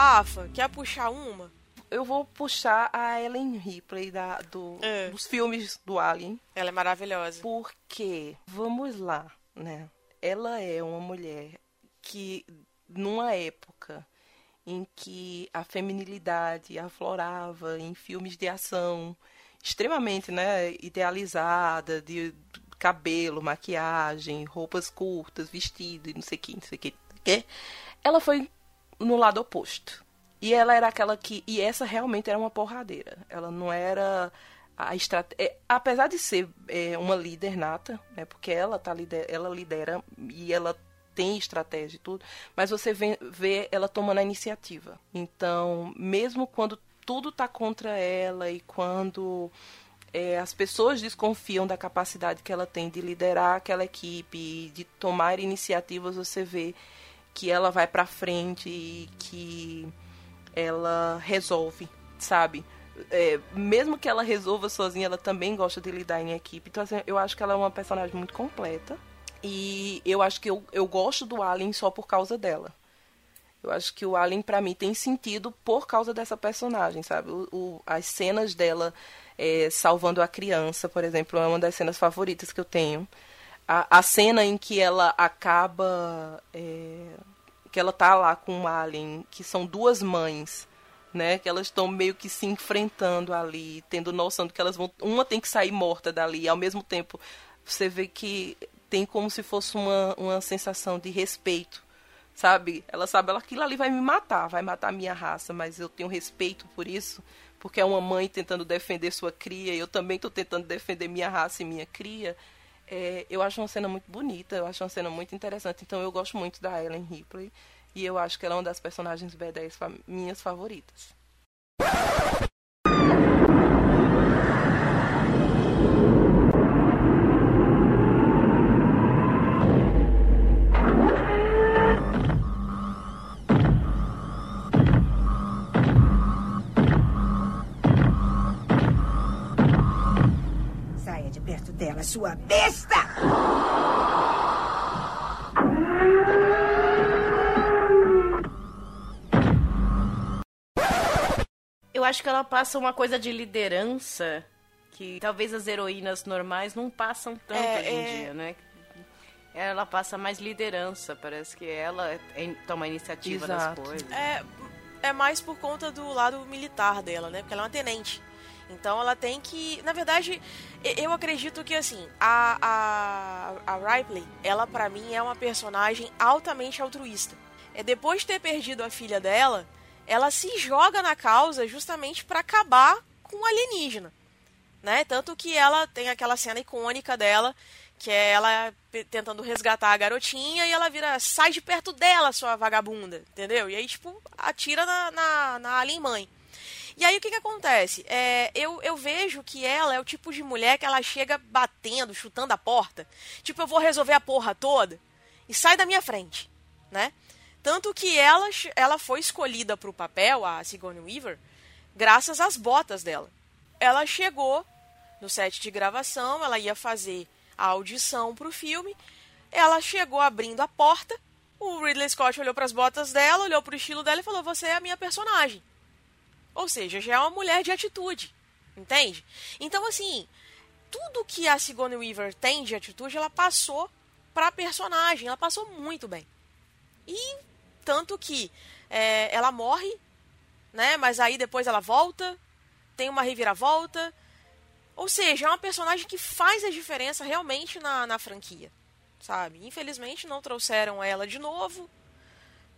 Rafa, quer puxar uma? Eu vou puxar a Ellen Ripley da, do, É. dos filmes do Alien. Ela é maravilhosa. Porque, vamos lá, né? Ela é uma mulher que, numa época em que a feminilidade aflorava em filmes de ação, extremamente, né, idealizada, de cabelo, maquiagem, roupas curtas, vestido, e não sei o que, não sei o que, ela foi no lado oposto. E ela era aquela que. E essa realmente era uma porradeira. Ela não era a estratégia. Apesar de ser é, uma líder nata, né? Porque ela tá lider... ela lidera e ela tem estratégia e tudo, mas você vê, vê ela tomando a iniciativa. Então, mesmo quando tudo tá contra ela e quando é, as pessoas desconfiam da capacidade que ela tem de liderar aquela equipe de tomar iniciativas, você vê que ela vai pra frente e que ela resolve, sabe? É, mesmo que ela resolva sozinha, ela também gosta de lidar em equipe. Então, assim, eu acho que ela é uma personagem muito completa. E eu acho que eu, eu gosto do Alien só por causa dela. Eu acho que o Alien, pra mim, tem sentido por causa dessa personagem, sabe? O, o- as cenas dela é, salvando a criança, por exemplo, é uma das cenas favoritas que eu tenho. A, a cena em que ela acaba. é, que ela tá lá com o Alien, que são duas mães, né? Que elas estão meio que se enfrentando ali, tendo noção de que elas vão. Uma tem que sair morta dali, e ao mesmo tempo você vê que tem como se fosse uma, uma sensação de respeito, sabe? Ela sabe, ela, aquilo ali vai me matar, vai matar a minha raça, mas eu tenho respeito por isso, porque é uma mãe tentando defender sua cria, e eu também estou tentando defender minha raça e minha cria. É, eu acho uma cena muito bonita, eu acho uma cena muito interessante, então eu gosto muito da Ellen Ripley, e eu acho que ela é uma das personagens B10 fa- minhas favoritas. Dela, sua besta! Eu acho que ela passa uma coisa de liderança que talvez as heroínas normais não passam tanto É, hoje em é. dia, né? Ela passa mais liderança, parece que ela é- toma a iniciativa Exato. das coisas. É, é mais por conta do lado militar dela, né? Porque ela é uma tenente. Então ela tem que. Na verdade, eu acredito que assim, a, a, a Ripley, ela pra mim é uma personagem altamente altruísta. É depois de ter perdido a filha dela, ela se joga na causa justamente pra acabar com o alienígena. Né? Tanto que ela tem aquela cena icônica dela, que é ela tentando resgatar a garotinha e ela vira, sai de perto dela, sua vagabunda, entendeu? E aí, tipo, atira na, na, na alien mãe. E aí o que que acontece? É, eu, eu vejo que ela é o tipo de mulher que ela chega batendo, chutando a porta. Tipo, eu vou resolver a porra toda e sai da minha frente, né? Tanto que ela, ela foi escolhida pro papel, a Sigourney Weaver, graças às botas dela. Ela chegou no set de gravação, ela ia fazer a audição pro filme. Ela chegou abrindo a porta. O Ridley Scott olhou pras botas dela, olhou pro estilo dela e falou: "Você é a minha personagem". Ou seja, já é uma mulher de atitude, entende? Então assim, tudo que a Sigourney Weaver tem de atitude, ela passou pra personagem, ela passou muito bem. E tanto que é, ela morre, né? Mas aí depois ela volta, tem uma reviravolta. Ou seja, é uma personagem que faz a diferença realmente na, na franquia. sabe? Infelizmente não trouxeram ela de novo,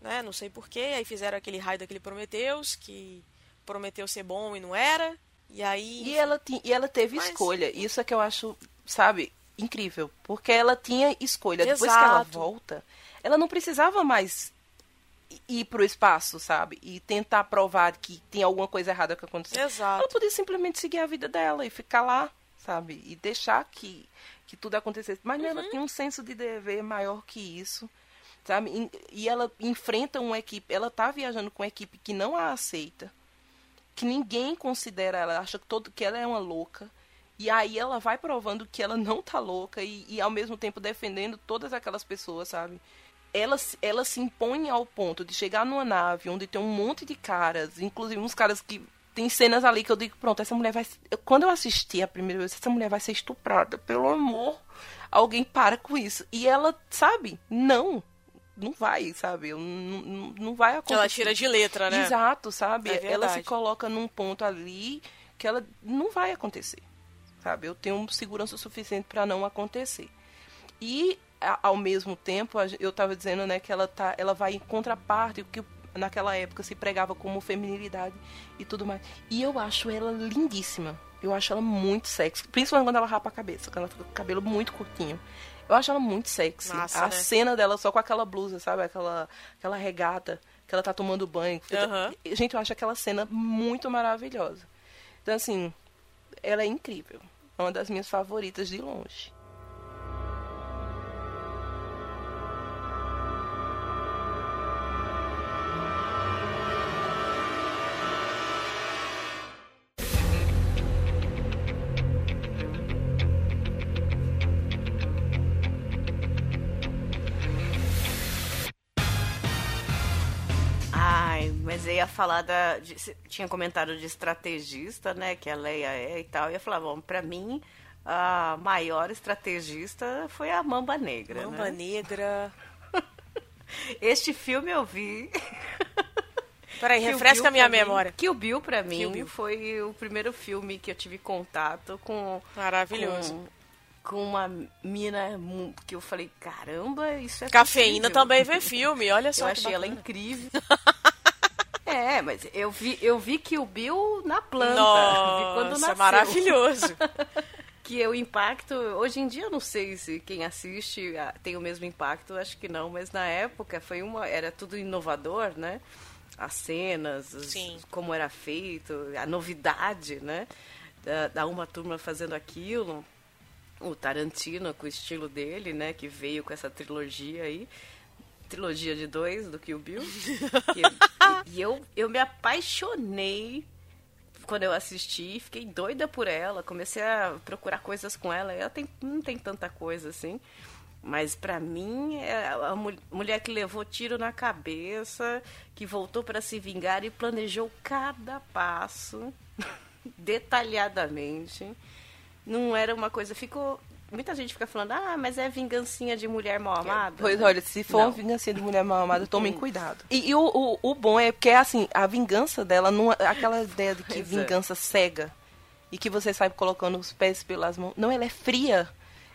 né? Não sei porquê. Aí fizeram aquele raio daquele Prometheus, que prometeu ser bom e não era. E aí. E ela, e ela teve Mas- escolha. Isso é que eu acho, sabe, incrível. Porque ela tinha escolha. Depois que ela Exato. volta, ela não precisava mais ir pro espaço, sabe? E tentar provar que tem alguma coisa errada que aconteceu. Exato. Ela podia simplesmente seguir a vida dela e ficar lá, sabe? E deixar que, que tudo acontecesse. Mas ela Uhum. tem um senso de dever maior que isso, sabe? E- E ela enfrenta uma equipe, ela tá viajando com uma equipe que não a aceita, que ninguém considera ela, acha que, todo, que ela é uma louca. E aí ela vai provando que ela não tá louca e, e ao mesmo tempo defendendo todas aquelas pessoas, sabe? Ela, ela se impõe ao ponto de chegar numa nave onde tem um monte de caras, inclusive uns caras que tem cenas ali que eu digo, pronto, essa mulher vai. quando eu assisti a primeira vez, essa mulher vai ser estuprada, pelo amor. Alguém para com isso. E ela, sabe? Não. Não vai, sabe? Não, não, não vai acontecer. Ela tira de letra, né? Exato, sabe? É ela se coloca num ponto ali que ela não vai acontecer. Sabe? Eu tenho segurança suficiente para não acontecer. E ao mesmo tempo, eu tava dizendo, né, que ela tá, ela vai em contraparte o que naquela época se pregava como feminilidade e tudo mais. E eu acho ela lindíssima. Eu acho ela muito sexy, principalmente quando ela rapa a cabeça, quando ela fica com o cabelo muito curtinho. Eu acho ela muito sexy. Massa, a né? cena dela só com aquela blusa, sabe? Aquela, aquela regata que ela tá tomando banho. Aham. Gente, eu acho aquela cena muito maravilhosa. Então, assim, ela é incrível. É uma das minhas favoritas de longe. Falar da. de- tinha comentado de estrategista, né? Que a Leia é e tal. Eu ia falar, bom, pra mim, a maior estrategista foi a Mamba Negra. Mamba né? Negra. Este filme eu vi. Peraí, Kill refresca Bill a minha mim- memória. Kill Bill, pra Kill mim, Bill. foi o primeiro filme que eu tive contato com. Maravilhoso. Com, com uma mina que eu falei, caramba, isso é Cafeína possível. também vê filme, olha só. Eu achei ela bacana. incrível. É, mas eu vi, eu vi que o Bill na planta. Nossa, maravilhoso. Que o impacto, hoje em dia eu não sei se quem assiste ah, tem o mesmo impacto, acho que não, mas na época foi uma, era tudo inovador, né? As cenas, os- como era feito, a novidade, né? Da, da uma turma fazendo aquilo. O Tarantino com o estilo dele, né? Que veio com essa trilogia aí. Trilogia de dois do Kill Bill. Que- e eu, eu me apaixonei quando eu assisti, fiquei doida por ela, comecei a procurar coisas com ela. Ela tem, não tem tanta coisa assim. Mas pra mim, é a mu- mulher que levou tiro na cabeça, que voltou pra se vingar e planejou cada passo detalhadamente. Não era uma coisa. Ficou. Muita gente fica falando, ah, mas é vingancinha de mulher mal amada. Pois olha, se for uma vingança de mulher mal amada, tomem cuidado. E, e o, o, o bom é porque, assim, a vingança dela, não, é- aquela ideia de que Pois é. vingança cega e que você sai colocando os pés pelas mãos. Não, ela é fria.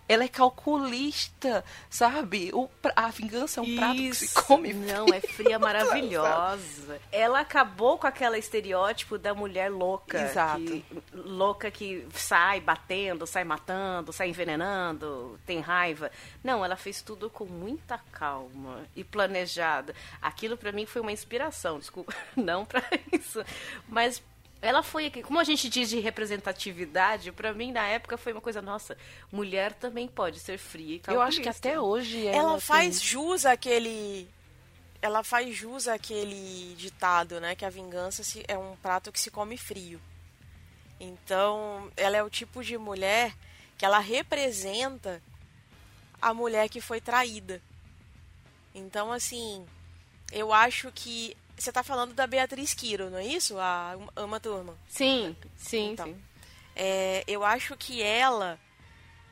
Ela é calculista, sabe? O, a vingança é um prato que se Isso. come Não, é fria maravilhosa. Ela acabou com aquele estereótipo da mulher louca. Exato. que- louca que sai batendo, sai matando, sai envenenando, tem raiva. Não, ela fez tudo com muita calma e planejada. Aquilo pra mim foi uma inspiração, desculpa, não pra isso. Mas ela foi aqui, como a gente diz de representatividade, pra mim na época foi uma coisa, nossa, mulher também pode ser fria e Eu acho que até hoje ela, Ela tem- faz jus àquele. Ela faz jus àquele ditado, né? Que a vingança se- é um prato que se come frio. Então, ela é o tipo de mulher que ela representa a mulher que foi traída. Então, assim, eu acho que. Você tá falando da Beatriz Quiro, não é isso? A Ama Turma. Sim, sim, Então. sim. É, eu acho que ela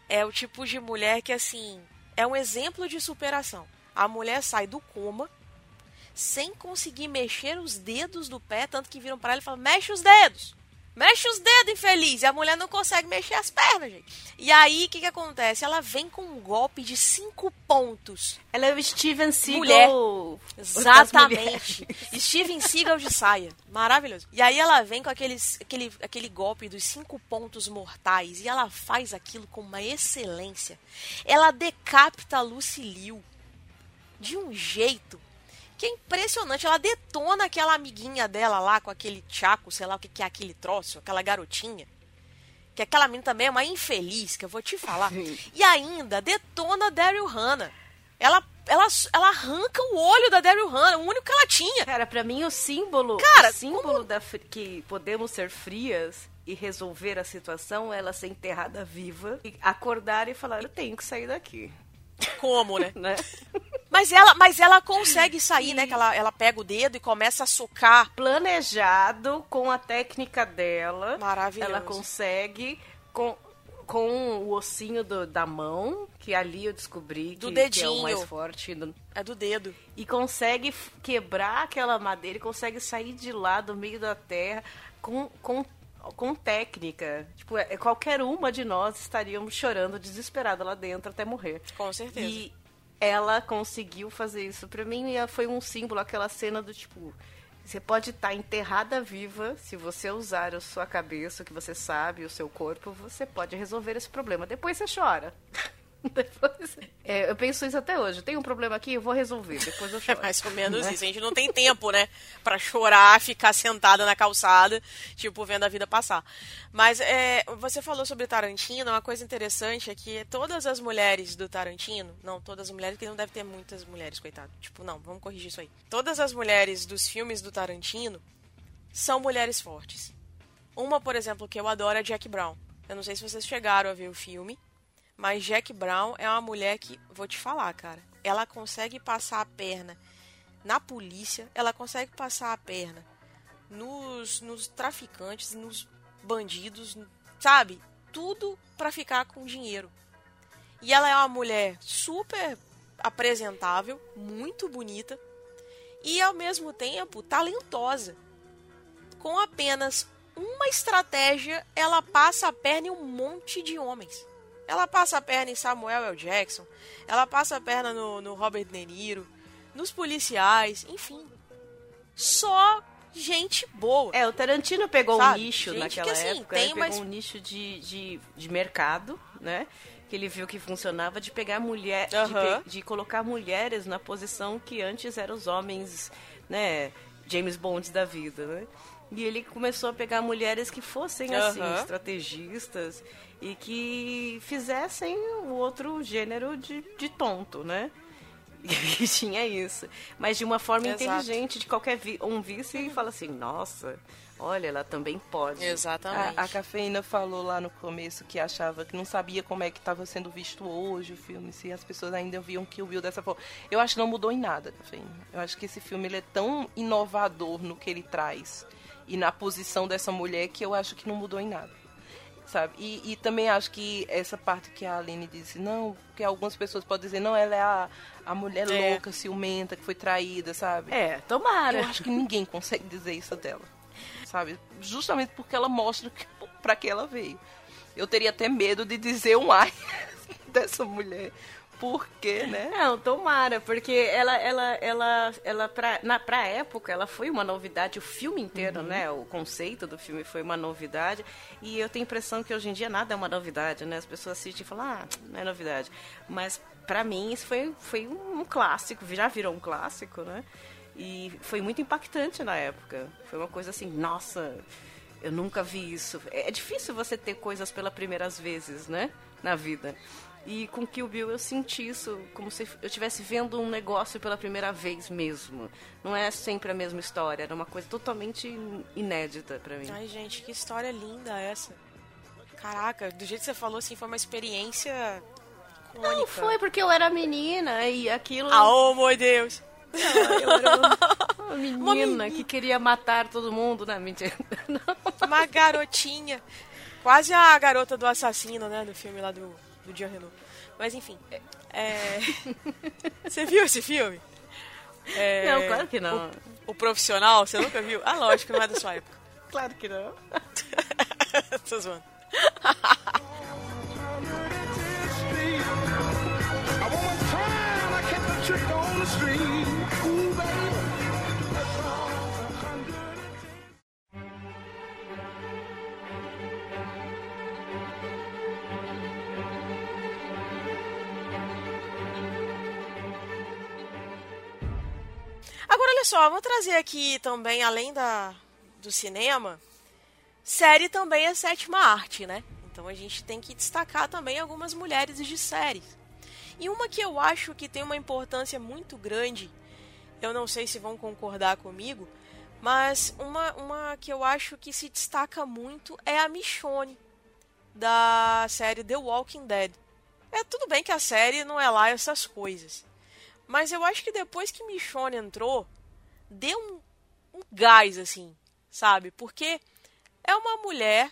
é o tipo de mulher que, assim, é um exemplo de superação. A mulher sai do coma sem conseguir mexer os dedos do pé, tanto que viram para ela e falam: mexe os dedos. Mexe os dedos, infeliz. E a mulher não consegue mexer as pernas, gente. E aí, o que, que acontece? Ela vem com um golpe de cinco pontos. Ela é o Steven Seagal. Mulher. Exatamente. Steven Seagal de saia. Maravilhoso. E aí ela vem com aqueles, aquele, aquele golpe dos cinco pontos mortais. E ela faz aquilo com uma excelência. Ela decapita a Lucilio de um jeito que é impressionante. Ela detona aquela amiguinha dela lá com aquele tchaco, sei lá o que, que é aquele troço, aquela garotinha. Que aquela menina também é uma infeliz, que eu vou te falar. E ainda detona a Daryl Hannah. Ela, ela, ela arranca o olho da Daryl Hannah, o único que ela tinha. Cara, pra mim o símbolo, Cara, o símbolo da fri- que podemos ser frias e resolver a situação é ela ser enterrada viva e acordar e falar, eu tenho que sair daqui, Como, né? né? Mas ela, mas ela consegue sair, né? Que ela, ela pega o dedo e começa a socar. Planejado com a técnica dela. Maravilhoso. Ela consegue com com o ossinho do- da mão, que ali eu descobri Do que, que é dedinho. o mais forte do- É do dedo. e consegue quebrar aquela madeira e consegue sair de lá do meio da terra com, com, com técnica. Tipo, é- qualquer uma de nós estaríamos chorando desesperada lá dentro até morrer. Com certeza. E ela conseguiu fazer isso. Pra mim eh, foi um símbolo, aquela cena do tipo. Você pode estar enterrada viva, se você usar a sua cabeça, o que você sabe, o seu corpo, você pode resolver esse problema. Depois você chora. Depois, É, eu penso isso até hoje. Tem um problema aqui, eu vou resolver. Depois eu É choro. mais ou menos isso. A gente não tem tempo, né? Pra chorar, ficar sentada na calçada, tipo, vendo a vida passar. Mas é, você falou sobre Tarantino, uma coisa interessante é que todas as mulheres do Tarantino, não, todas as mulheres, que não deve ter muitas mulheres, coitado. Tipo, não, vamos corrigir isso aí. Todas as mulheres dos filmes do Tarantino são mulheres fortes. Uma, por exemplo, que eu adoro é Jack Brown. Eu não sei se vocês chegaram a ver o filme, mas Jack Brown é uma mulher que, vou te falar, cara, ela consegue passar a perna na polícia, ela consegue passar a perna nos, nos traficantes, nos bandidos, sabe? Tudo pra ficar com dinheiro. E ela é uma mulher super apresentável, muito bonita e ao mesmo tempo talentosa. Com apenas uma estratégia, ela passa a perna em um monte de homens. Ela passa a perna em Samuel L. Jackson, ela passa a perna no, no Robert De Niro, nos policiais, enfim. Só gente boa. É, o Tarantino pegou Sabe? um nicho Gente naquela que, assim, época, tem ele pegou um nicho de, de, de mercado, né? Que ele viu que funcionava de pegar mulher, de Aham. pe- de, colocar mulheres na posição que antes eram os homens, né? James Bond da vida, né? E ele começou a pegar mulheres que fossem assim, Aham. estrategistas e que fizessem o outro gênero de, de tonto, né? E tinha isso. Mas de uma forma Exato. inteligente, de qualquer vi um vice e fala assim, nossa, olha, ela também pode. Exatamente. A, a Cafeína falou lá no começo que achava que não sabia como é que estava sendo visto hoje o filme, se as pessoas ainda viam que o Bill dessa forma. Eu acho que não mudou em nada, Cafeína. Eu acho que esse filme ele é tão inovador no que ele traz e na posição dessa mulher que eu acho que não mudou em nada. Sabe? E, e também acho que essa parte que a Aline disse, não, porque algumas pessoas podem dizer, não, ela é a, a mulher É. louca, ciumenta, que foi traída, sabe? É, tomara. Eu acho que ninguém consegue dizer isso dela. Sabe? Justamente porque ela mostra que, pra que ela veio. Eu teria até medo de dizer um ai dessa mulher. Porque, né? Não, tomara, porque ela, ela, ela, ela pra, na, pra época, ela foi uma novidade, o filme inteiro, né? O conceito do filme foi uma novidade. E eu tenho a impressão que hoje em dia nada é uma novidade, né? As pessoas assistem e falam, ah, não é novidade. Mas pra mim isso foi, foi um clássico, já virou um clássico, né? E foi muito impactante na época. Foi uma coisa assim, nossa, eu nunca vi isso. É é difícil você ter coisas pela primeiras vezes, né? Na vida. E com Kill Bill eu senti isso como se eu estivesse vendo um negócio pela primeira vez mesmo. Não é sempre a mesma história, era uma coisa totalmente inédita pra mim. Ai, gente, que história linda essa. Caraca, do jeito que você falou, assim, foi uma experiência icônica. Não foi porque eu era menina e aquilo. Ah, oh, meu Deus! Eu era uma menina que queria matar todo mundo, né? Mentira. Não. Uma garotinha. Quase a garota do assassino, né? Do filme lá do, do Jean Reno. Mas enfim. É... Você viu esse filme? É, Não, claro que não. O, o profissional, você nunca viu? Ah, lógico, não é da sua época. Claro que não. Tô zoando. Agora, olha só, vou trazer aqui também, além da, do cinema, série também é sétima arte, né? Então a gente tem que destacar também algumas mulheres de séries. E uma que eu acho que tem uma importância muito grande, eu não sei se vão concordar comigo, mas uma, uma que eu acho que se destaca muito é a Michonne, da série The Walking Dead. É tudo bem que a série não é lá essas coisas. Mas eu acho que depois que Michonne entrou, deu um, um gás, assim, sabe? Porque é uma mulher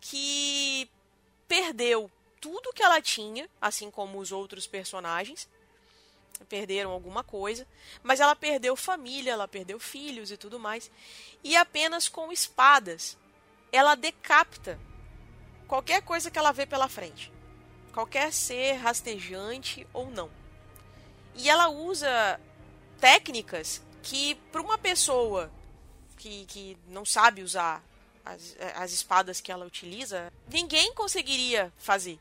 que perdeu tudo que ela tinha, assim como os outros personagens. Perderam alguma coisa, mas ela perdeu família, ela perdeu filhos e tudo mais. E apenas com espadas ela decapita qualquer coisa que ela vê pela frente. Qualquer ser rastejante ou não. E ela usa técnicas que, para uma pessoa que, que não sabe usar as, as espadas que ela utiliza, ninguém conseguiria fazer.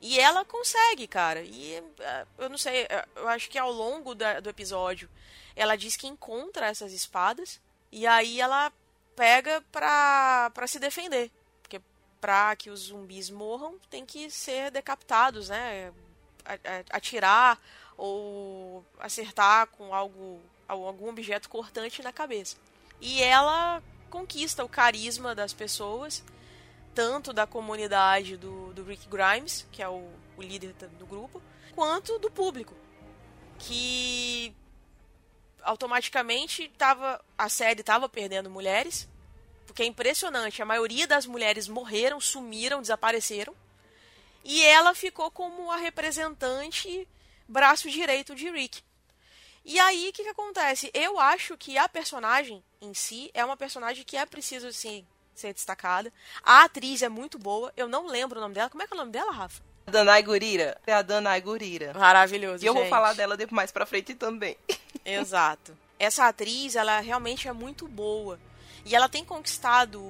E ela consegue, cara. E eh, eu não sei, eh, eu acho que ao longo da- do episódio ela diz que encontra essas espadas e aí ela pega pra, pra se defender. Porque pra que os zumbis morram, tem que ser decapitados, né? Atirar ou acertar com algo, algum objeto cortante na cabeça. E ela conquista o carisma das pessoas, tanto da comunidade do, do Rick Grimes, que é o, o líder do grupo, quanto do público, que automaticamente tava, a série estava perdendo mulheres, porque é impressionante, a maioria das mulheres morreram, sumiram, desapareceram, e ela ficou como a representante braço direito de Rick. E aí, o que, que acontece? Eu acho que a personagem em si é uma personagem que é preciso, sim, ser destacada. A atriz é muito boa. Eu não lembro o nome dela. Como é que é o nome dela, Rafa? Danai Gurira. É a Danai Gurira. Maravilhoso, E eu vou gente. falar dela depois mais pra frente também. Exato. Essa atriz, ela realmente é muito boa. E ela tem conquistado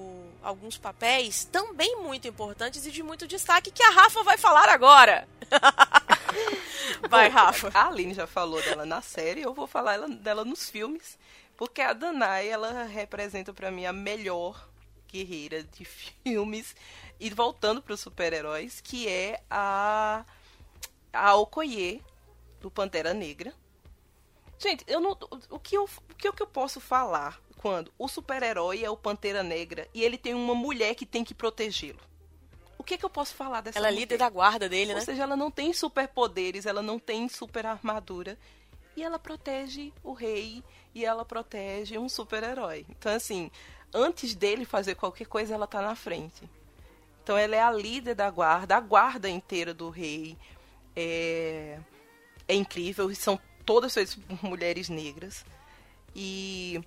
alguns papéis também muito importantes e de muito destaque que a Rafa vai falar agora. vai, Rafa. A Aline já falou dela na série, eu vou falar ela- dela nos filmes. Porque a Danai, ela representa pra mim a melhor guerreira de filmes. E voltando pros super-heróis, que é a, a Okoye, do Pantera Negra. Gente, eu não, o, que eu, o que eu que eu posso falar quando o super-herói é o Pantera Negra e ele tem uma mulher que tem que protegê-lo? O que, que eu posso falar dessa Ela é líder da guarda dele, Ou né? seja, ela não tem superpoderes, ela não tem super armadura. E ela protege o rei e ela protege um super-herói. Então, assim, antes dele fazer qualquer coisa, ela tá na frente. Então, ela é a líder da guarda, a guarda inteira do rei. É, é incrível, são todas por mulheres negras. E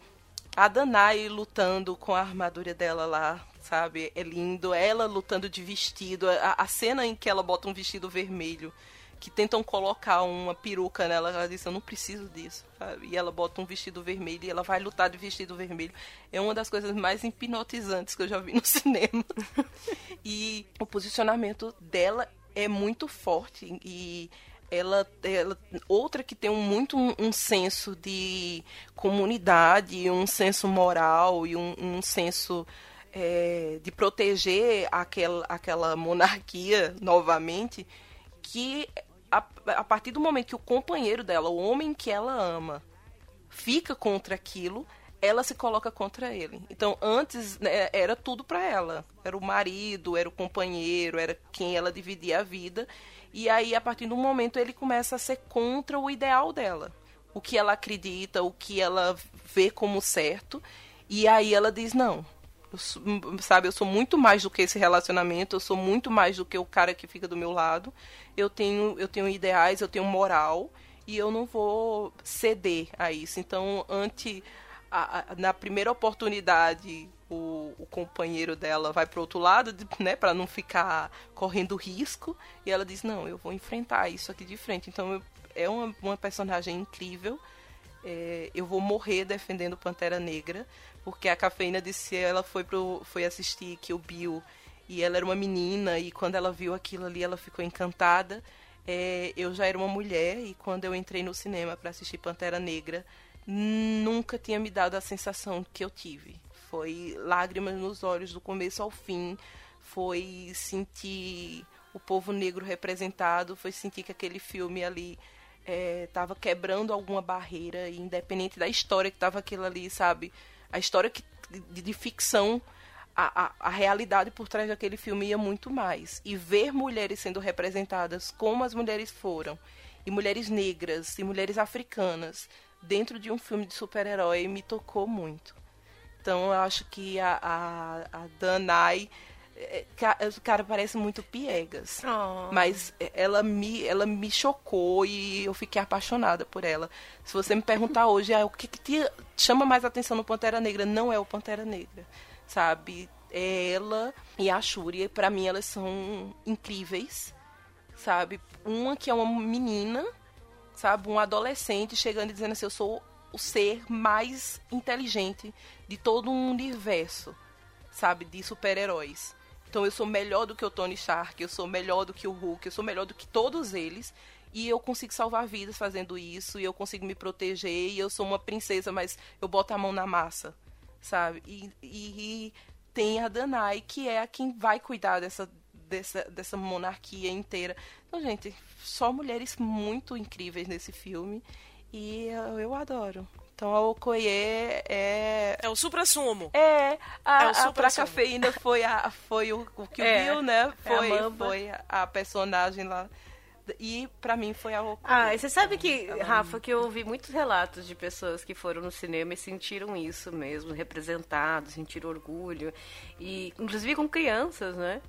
a Danai lutando com a armadura dela lá, sabe? É lindo. Ela lutando de vestido. A, a cena em que ela bota um vestido vermelho, que tentam colocar uma peruca nela, ela diz: Eu não preciso disso. sabe? E ela bota um vestido vermelho e ela vai lutar de vestido vermelho. É uma das coisas mais hipnotizantes que eu já vi no cinema. e o posicionamento dela é muito forte. E ela, ela outra que tem um, muito um, um senso de comunidade, um senso moral e um, um senso é, de proteger aquela, monarquia novamente, que a, a partir do momento que o companheiro dela, o homem que ela ama, fica contra aquilo, ela se coloca contra ele. Então, antes né, era tudo para ela. Era o marido, era o companheiro, era quem ela dividia a vida. E aí, a partir do momento, ele começa a ser contra o ideal dela. O que ela acredita, o que ela vê como certo. E aí ela diz: não. Eu sabe, eu sou muito mais do que esse relacionamento, eu sou muito mais do que o cara que fica do meu lado. Eu tenho, eu tenho ideais, eu tenho moral e eu não vou ceder a isso. Então, ante a- a- na primeira oportunidade o, o companheiro dela vai pro outro lado, né, para não ficar correndo risco, e ela diz: "Não, eu vou enfrentar isso aqui de frente". Então eu- é uma, uma personagem incrível. É, eu vou morrer defendendo Pantera Negra, porque a cafeína disse ela foi pro foi assistir que o Bill e ela era uma menina e quando ela viu aquilo ali ela ficou encantada. É, eu já era uma mulher e quando eu entrei no cinema para assistir Pantera Negra, nunca tinha me dado a sensação que eu tive. Foi lágrimas nos olhos do começo ao fim, foi sentir o povo negro representado, foi sentir que aquele filme ali estava quebrando alguma barreira, independente da história que estava aquilo ali, sabe? A história que, de, de ficção, a, a, a realidade por trás daquele filme ia muito mais. E ver mulheres sendo representadas como as mulheres foram, e mulheres negras, e mulheres africanas, dentro de um filme de super-herói, me tocou muito. Então eu acho que a, a, a Danai. É, ca- Cara, parece muito piegas. Oh. Mas ela me, ela me chocou e eu fiquei apaixonada por ela. Se você me perguntar hoje, ah, o que, que te chama mais atenção no Pantera Negra, não é o Pantera Negra, sabe? É ela e a Shuri, pra mim elas são incríveis, sabe? Uma que é uma menina, sabe? Um adolescente chegando e dizendo assim, eu sou o ser mais inteligente de todo um universo, sabe? De super-heróis. Então eu sou melhor do que o Tony Stark, eu sou melhor do que o Hulk, eu sou melhor do que todos eles. E eu consigo salvar vidas fazendo isso, e eu consigo me proteger, e eu sou uma princesa, mas eu boto a mão na massa, sabe? E, e- e tem a Danai, que é a quem vai cuidar dessa, dessa, dessa monarquia inteira. Então, gente, só mulheres muito incríveis nesse filme, e eu, eu adoro. Então a Okoye é É o supra-sumo. é, a, É o a supra pra cafeína foi, a, foi o, o que É, viu, né? é a Foi, foi a personagem lá. E pra mim foi a Okoye. Ah, e você sabe que, Ela- Rafa, que eu ouvi muitos relatos de pessoas que foram no cinema e sentiram isso mesmo, representados, sentiram orgulho. E inclusive com crianças, né?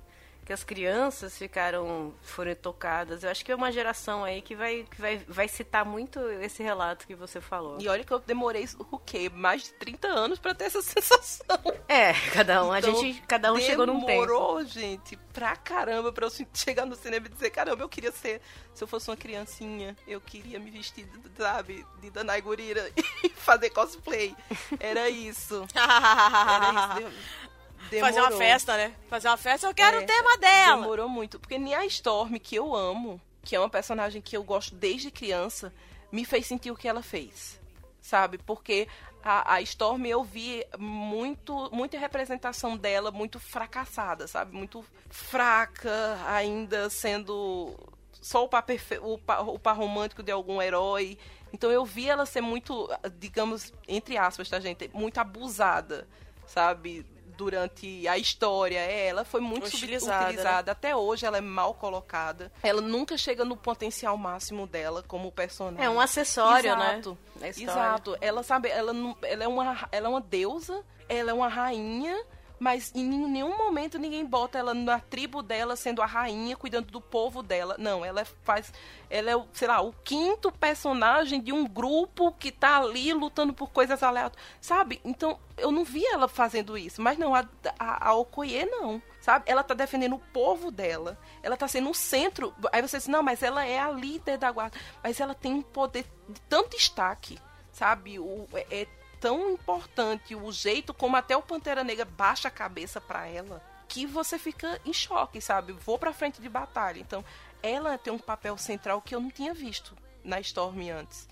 Que as crianças ficaram, foram tocadas. Eu acho que é uma geração aí que vai, que vai, vai citar muito esse relato que você falou. E olha que eu demorei o quê? Mais de 30 anos pra ter essa sensação. É, cada um, a Então, gente, cada um chegou num tempo. Demorou, gente, pra caramba pra eu chegar no cinema e dizer, caramba, eu queria ser, se eu fosse uma criancinha, eu queria me vestir, sabe, de Danai Gurira e fazer cosplay. Era isso. Era isso. De- Fazer uma demorou. festa, né? Fazer uma festa, eu quero É, o tema dela. Demorou muito. Porque nem a Storm, que eu amo, que é uma personagem que eu gosto desde criança, me fez sentir o que ela fez. Sabe? Porque a, a Storm eu vi muito, muita representação dela muito fracassada, sabe? Muito fraca, ainda sendo só o par, o par, o par romântico de algum herói. Então eu vi ela ser muito, digamos, entre aspas, tá, gente? Muito abusada, sabe? Durante a história. É, ela foi muito Utilizada, subutilizada. Até hoje ela é mal colocada. Ela nunca chega no potencial máximo dela como personagem. É um acessório, Exato. né? da história. Exato. Ela sabe, ela, não, ela, é uma, ela é uma deusa, ela é uma rainha, mas em nenhum momento ninguém bota ela na tribo dela sendo a rainha, cuidando do povo dela. Não, ela faz. Ela é, sei lá, o quinto personagem de um grupo que tá ali lutando por coisas aleatórias. Sabe? Então, eu não vi ela fazendo isso. Mas não, a, a, a Okoye não. Sabe? Ela tá defendendo o povo dela. Ela tá sendo o centro. Aí você diz, não, mas ela é a líder da guarda. Mas ela tem um poder de tanto destaque. Sabe? O, é, é tão importante o jeito como até o Pantera Negra baixa a cabeça pra ela que você fica em choque, sabe? Vou pra frente de batalha. Então, ela tem um papel central que eu não tinha visto na Storm antes.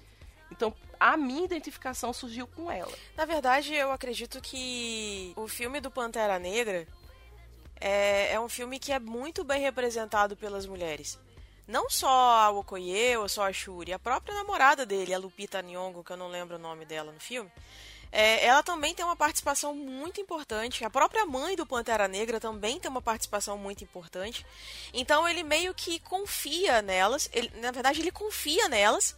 Então, a minha identificação surgiu com ela. Na verdade, eu acredito que o filme do Pantera Negra é, é um filme que é muito bem representado pelas mulheres. Não só a Okoye ou só a Shuri, a própria namorada dele, a Lupita Nyong'o, que eu não lembro o nome dela no filme, é, ela também tem uma participação muito importante. A própria mãe do Pantera Negra também tem uma participação muito importante. Então ele meio que confia nelas. Ele, na verdade, ele confia nelas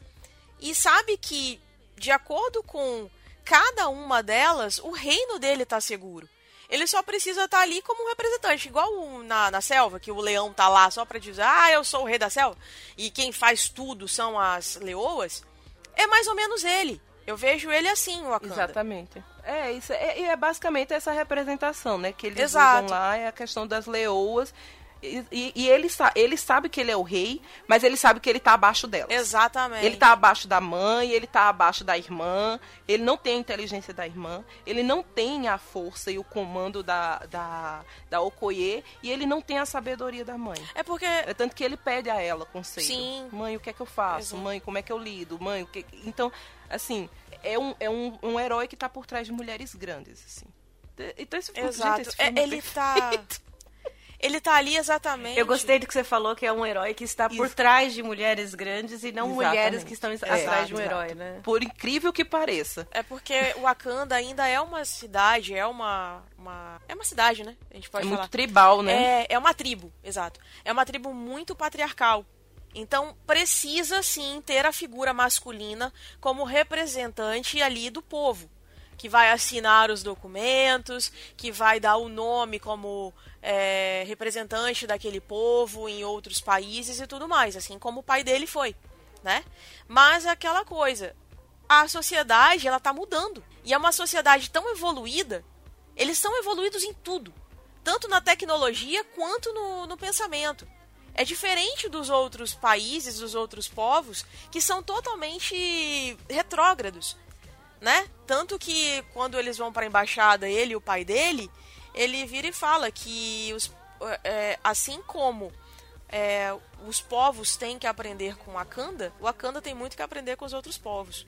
e sabe que, de acordo com cada uma delas, o reino dele tá seguro. Ele só precisa estar ali como um representante, igual o- na, na selva, que o leão tá lá só pra dizer, ah, eu sou o rei da selva, e quem faz tudo são as leoas. É mais ou menos ele. Eu vejo ele assim, o Wakanda. Exatamente. É, isso é, e é basicamente essa representação, né? Que eles Exato. usam lá, é a questão das leoas. E, e- ele, ele sabe que ele é o rei, mas ele sabe que ele tá abaixo dela. Exatamente. Ele tá abaixo da mãe, ele tá abaixo da irmã, ele não tem a inteligência da irmã, ele não tem a força e o comando da, da, da Okoye, e ele não tem a sabedoria da mãe. É porque É tanto que ele pede a ela conselho. Sim. Mãe, o que é que eu faço? Exato. Mãe, como é que eu lido? Mãe, o que... Então, assim, é um, é um, um herói que tá por trás de mulheres grandes, assim. Então esse Exato. gente, esse filme É, ele tá. Ele tá ali exatamente. Eu gostei do que você falou, que é um herói que está por Isso. trás de mulheres grandes e não Exatamente. mulheres que estão É, atrás de um exato. herói, né? Por incrível que pareça. É porque Wakanda ainda é uma cidade, é uma. uma... É uma cidade, né? A gente pode é falar. muito tribal, né? É, é uma tribo, exato. É uma tribo muito patriarcal. Então precisa sim ter a figura masculina como representante ali do povo, que vai assinar os documentos, que vai dar o nome como é, representante daquele povo em outros países e tudo mais, assim como o pai dele foi, né? Mas aquela coisa, a sociedade ela tá mudando e é uma sociedade tão evoluída, eles são evoluídos em tudo tanto na tecnologia quanto no, no pensamento. É diferente dos outros países, dos outros povos, que são totalmente retrógrados, né? Tanto que quando eles vão para a embaixada, ele e o pai dele, ele vira e fala que os, é, assim como é, os povos têm que aprender com Wakanda, o Wakanda tem muito que aprender com os outros povos.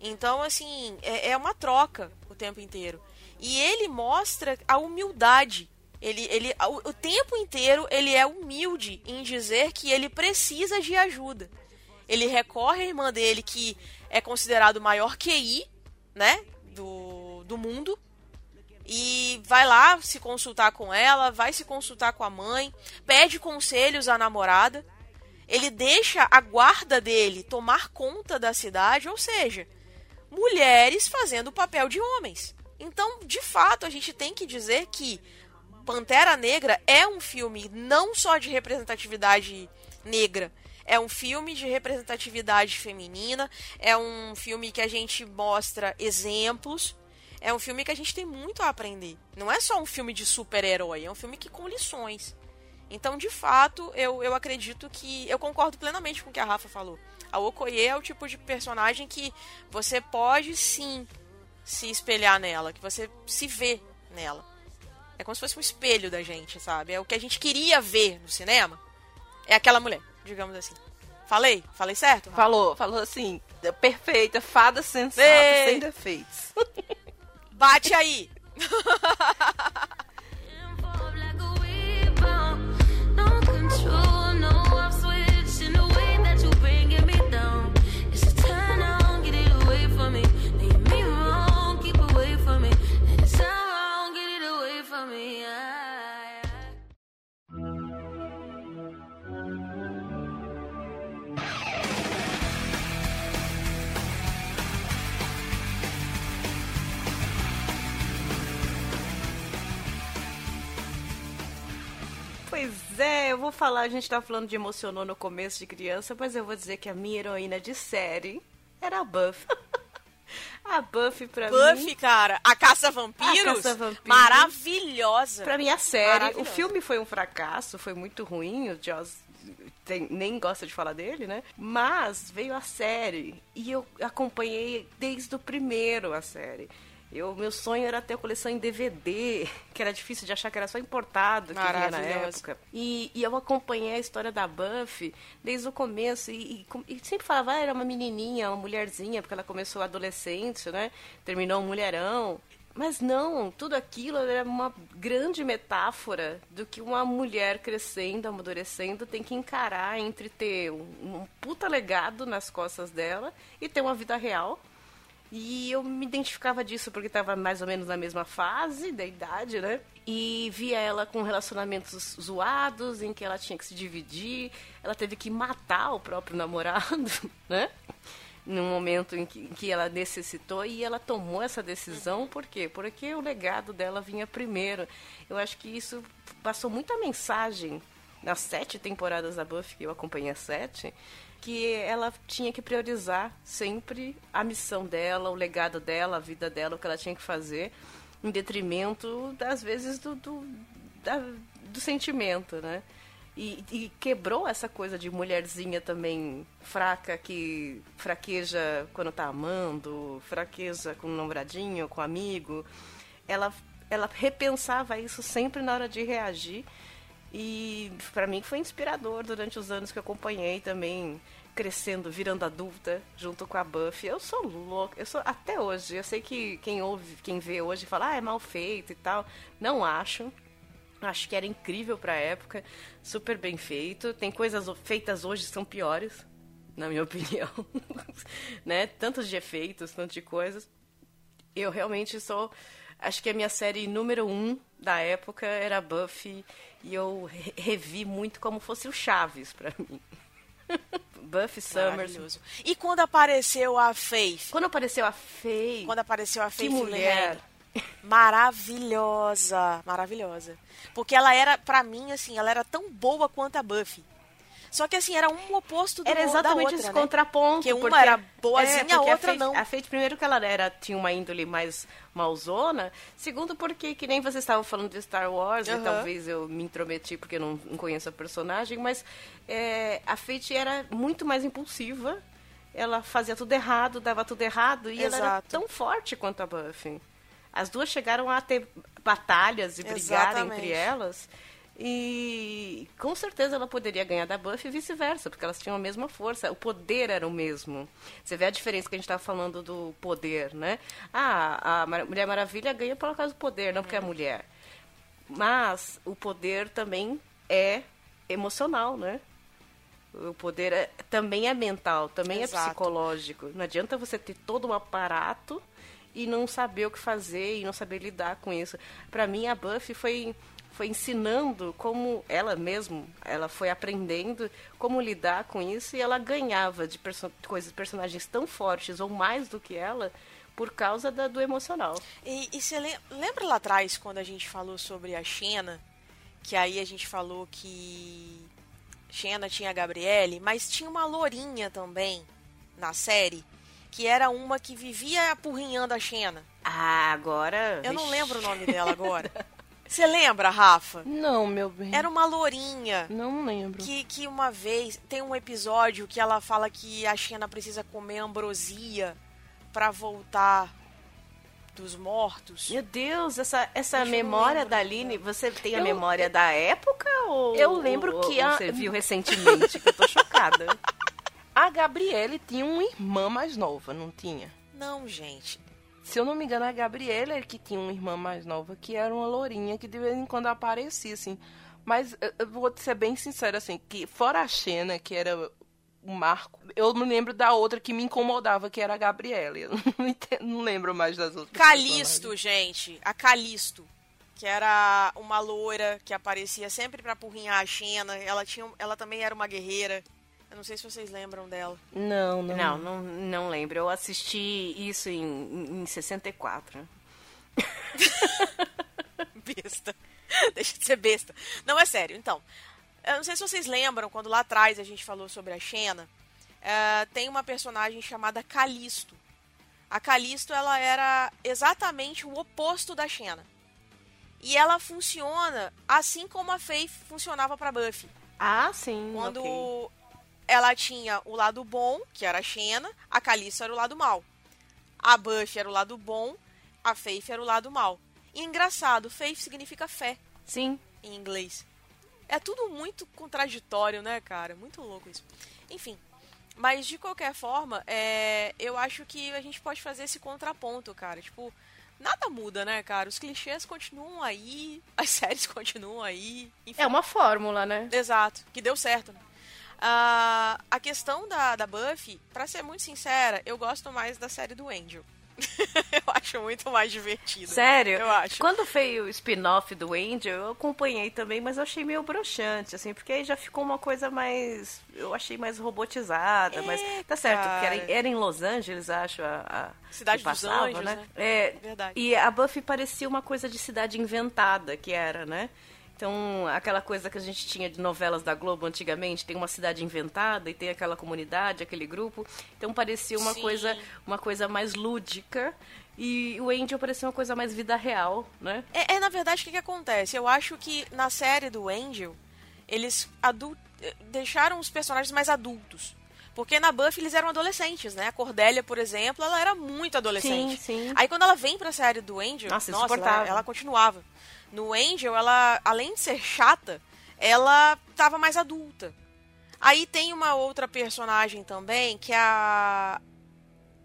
Então, assim, é, é uma troca o tempo inteiro. E ele mostra a humildade. Ele, ele, o, tempo inteiro ele é humilde em dizer que ele precisa de ajuda. Ele recorre à irmã dele, que é considerado o maior QI, né, do, do mundo, e vai lá se consultar com ela, vai se consultar com a mãe, pede conselhos à namorada. Ele deixa a guarda dele tomar conta da cidade, ou seja, mulheres fazendo o papel de homens. Então, de fato, a gente tem que dizer que Pantera Negra é um filme não só de representatividade negra, é um filme de representatividade feminina, é um filme que a gente mostra exemplos, é um filme que a gente tem muito a aprender. Não é só um filme de super-herói, é um filme que com lições. Então, de fato, eu, eu acredito que. Eu concordo plenamente com o que a Rafa falou. A Okoye é o tipo de personagem que você pode sim se espelhar nela, que você se vê nela. É como se fosse um espelho da gente, sabe? É o que a gente queria ver no cinema. É aquela mulher, digamos assim. Falei? Falei certo? Rafa? Falou, falou assim, perfeita, fada sensata, Ei. sem defeitos. Bate aí! Pois é, eu vou falar, a gente tá falando de emocionou no começo de criança, mas eu vou dizer que a minha heroína de série era a Buffy. a Buffy pra Buffy, mim, cara, a Caça-Vampiros, A Caça-Vampiros. maravilhosa. pra mim a série, o filme foi um fracasso, foi muito ruim, o Joss tem- nem gosta de falar dele, né? Mas veio a série e eu acompanhei desde o primeiro a série. Eu, meu sonho era ter a coleção em DVD, que era difícil de achar que era só importado que vinha na época. E, e eu acompanhei a história da Buffy desde o começo e, e e sempre falava, ah, era uma menininha, uma mulherzinha, porque ela começou adolescente, né? Terminou um mulherão. Mas não, tudo aquilo era uma grande metáfora do que uma mulher crescendo, amadurecendo, tem que encarar entre ter um, um puta legado nas costas dela e ter uma vida real. E eu me identificava disso porque estava mais ou menos na mesma fase da idade, né? E via ela com relacionamentos zoados, em que ela tinha que se dividir, ela teve que matar o próprio namorado, né? Num momento em que, em que ela necessitou e ela tomou essa decisão, por quê? Porque o legado dela vinha primeiro. Eu acho que isso passou muita mensagem nas sete temporadas da Buffy, que eu acompanhei as sete, que ela tinha que priorizar sempre a missão dela, o legado dela, a vida dela, o que ela tinha que fazer, em detrimento, das vezes, do, do, da- do sentimento, né? E, e quebrou essa coisa de mulherzinha também fraca, que fraqueja quando tá amando, fraqueja com o namoradinho, com o amigo. Ela, ela repensava isso sempre na hora de reagir. E pra mim foi inspirador durante os anos que eu acompanhei também, crescendo, virando adulta, junto com a Buffy. Eu sou louca, eu sou até hoje. Eu sei que quem ouve, quem vê hoje fala, ah, é mal feito e tal. Não acho. Acho que era incrível pra época, super bem feito. Tem coisas feitas hoje que são piores, na minha opinião. né? Tantos de efeitos, tanto de coisas. Eu realmente sou. Acho que a minha série número um da época era Buffy. E eu re- revi muito como fosse o Chaves pra mim. Buffy Summers. E quando apareceu a Faith? Quando apareceu a Faye, Quando apareceu a Faith mulher. Lehane, Maravilhosa, maravilhosa. Porque ela era, pra mim, assim, ela era tão boa quanto a Buffy. Só que assim, era um oposto do era exatamente outra, esse né? contraponto. Porque uma porque- era boazinha, é, a outra Fate- não. A Fate, primeiro que ela era, tinha uma índole mais malzona. Segundo porque, que nem vocês estavam falando de Star Wars, e Aham. talvez eu me intrometi porque eu não, não conheço a personagem, mas é, a Fate era muito mais impulsiva. Ela fazia tudo errado, dava tudo errado, e ela era Exato. tão forte quanto a Buffy. As duas chegaram a ter batalhas e brigar Exatamente. entre elas. E com certeza ela poderia ganhar da Buffy e vice-versa, porque elas tinham a mesma força. O poder era o mesmo. Você vê a diferença que a gente estava falando do poder, né? Ah, a Mulher Maravilha ganha por causa do poder, não porque é mulher. Mas o poder também é emocional, né? O poder é- também é mental, também Exato. é psicológico. Não adianta você ter todo um aparato e não saber o que fazer e não saber lidar com isso. Pra mim, a Buffy foi foi ensinando como ela mesmo, ela foi aprendendo como lidar com isso e ela ganhava de perso coisas, personagens tão fortes ou mais do que ela por causa da- do emocional. E, e você lem- lembra lá atrás, quando a gente falou sobre a Xena, que aí a gente falou que Xena tinha a Gabriele, mas tinha uma lourinha também na série, que era uma que vivia apurrinhando a Xena. Ah, agora. Eu não lembro o nome dela agora. Você lembra, Rafa? Não, meu bem. Era uma lourinha. Não lembro. Que, que uma vez tem um episódio que ela fala que a Xena precisa comer ambrosia pra voltar dos mortos. Meu Deus, essa, essa eu memória da Aline, você tem a Eu- memória da época ou Eu lembro ou- que ou a- você viu recentemente que eu tô chocada. A Gabriele tinha uma irmã mais nova, não tinha? Não, gente. Se eu não me engano, a Gabriela é que tinha uma irmã mais nova, que era uma lourinha, que de vez em quando aparecia, assim. Mas eu- eu vou ser bem sincera, assim, que fora a Xena, que era o Marco, eu me lembro da outra que me incomodava, que era a Gabriela. Eu não, entendo- não lembro mais das outras. Calisto, gente. A Calisto. Que era uma loira que aparecia sempre pra apurrinhar a Xena. Ela, tinha, ela também era uma guerreira. Eu não sei se vocês lembram dela. Não, não. Não, não, não lembro. Eu assisti isso em, em 64. Besta. Deixa de ser besta. Não, é sério. Então, eu não sei se vocês lembram, quando lá atrás a gente falou sobre a Xena, eh, tem uma personagem chamada Calisto. A Calisto, ela era exatamente o oposto da Xena. E ela funciona assim como a Faith funcionava pra Buffy. Ah, sim. Quando ok. Ela tinha o lado bom, que era a Xena, a Calisto era o lado mal. A Buffy era o lado bom, a Faith era o lado mal. E engraçado, Faith significa fé Sim. em inglês. É tudo muito contraditório, né, cara? Muito louco isso. Enfim. Mas de qualquer forma, é, eu acho que a gente pode fazer esse contraponto, cara. Tipo, nada muda, né, cara? Os clichês continuam aí, as séries continuam aí. Enfim. É uma fórmula, né? Exato, que deu certo. né? Ah, a questão da, da Buffy, pra ser muito sincera, eu gosto mais da série do Angel. eu acho muito mais divertido. Sério? Eu acho. Quando veio o spin-off do Angel, eu acompanhei também, mas eu achei meio broxante, assim, porque aí já ficou uma coisa mais. Eu achei mais robotizada, mas. É, Tá certo, porque era, era em Los Angeles, acho, a. a Cidade que dos passava, Anjos, né? É, Verdade. E a Buffy parecia uma coisa de cidade inventada, que era, né? Então, aquela coisa que a gente tinha de novelas da Globo antigamente, tem uma cidade inventada e tem aquela comunidade, aquele grupo. Então parecia uma Sim. coisa, uma coisa mais lúdica e o Angel parecia uma coisa mais vida real, né? É, é, na verdade, o que, que acontece? Eu acho que na série do Angel, eles eh, deixaram os personagens mais adultos. Porque na Buffy eles eram adolescentes, né? A Cordélia, por exemplo, ela era muito adolescente. Sim, sim. Aí quando ela vem pra série do Angel, Nossa, nossa, ela, ela continuava. No Angel, ela, além de ser chata, ela tava mais adulta. Aí tem uma outra personagem também, que é a.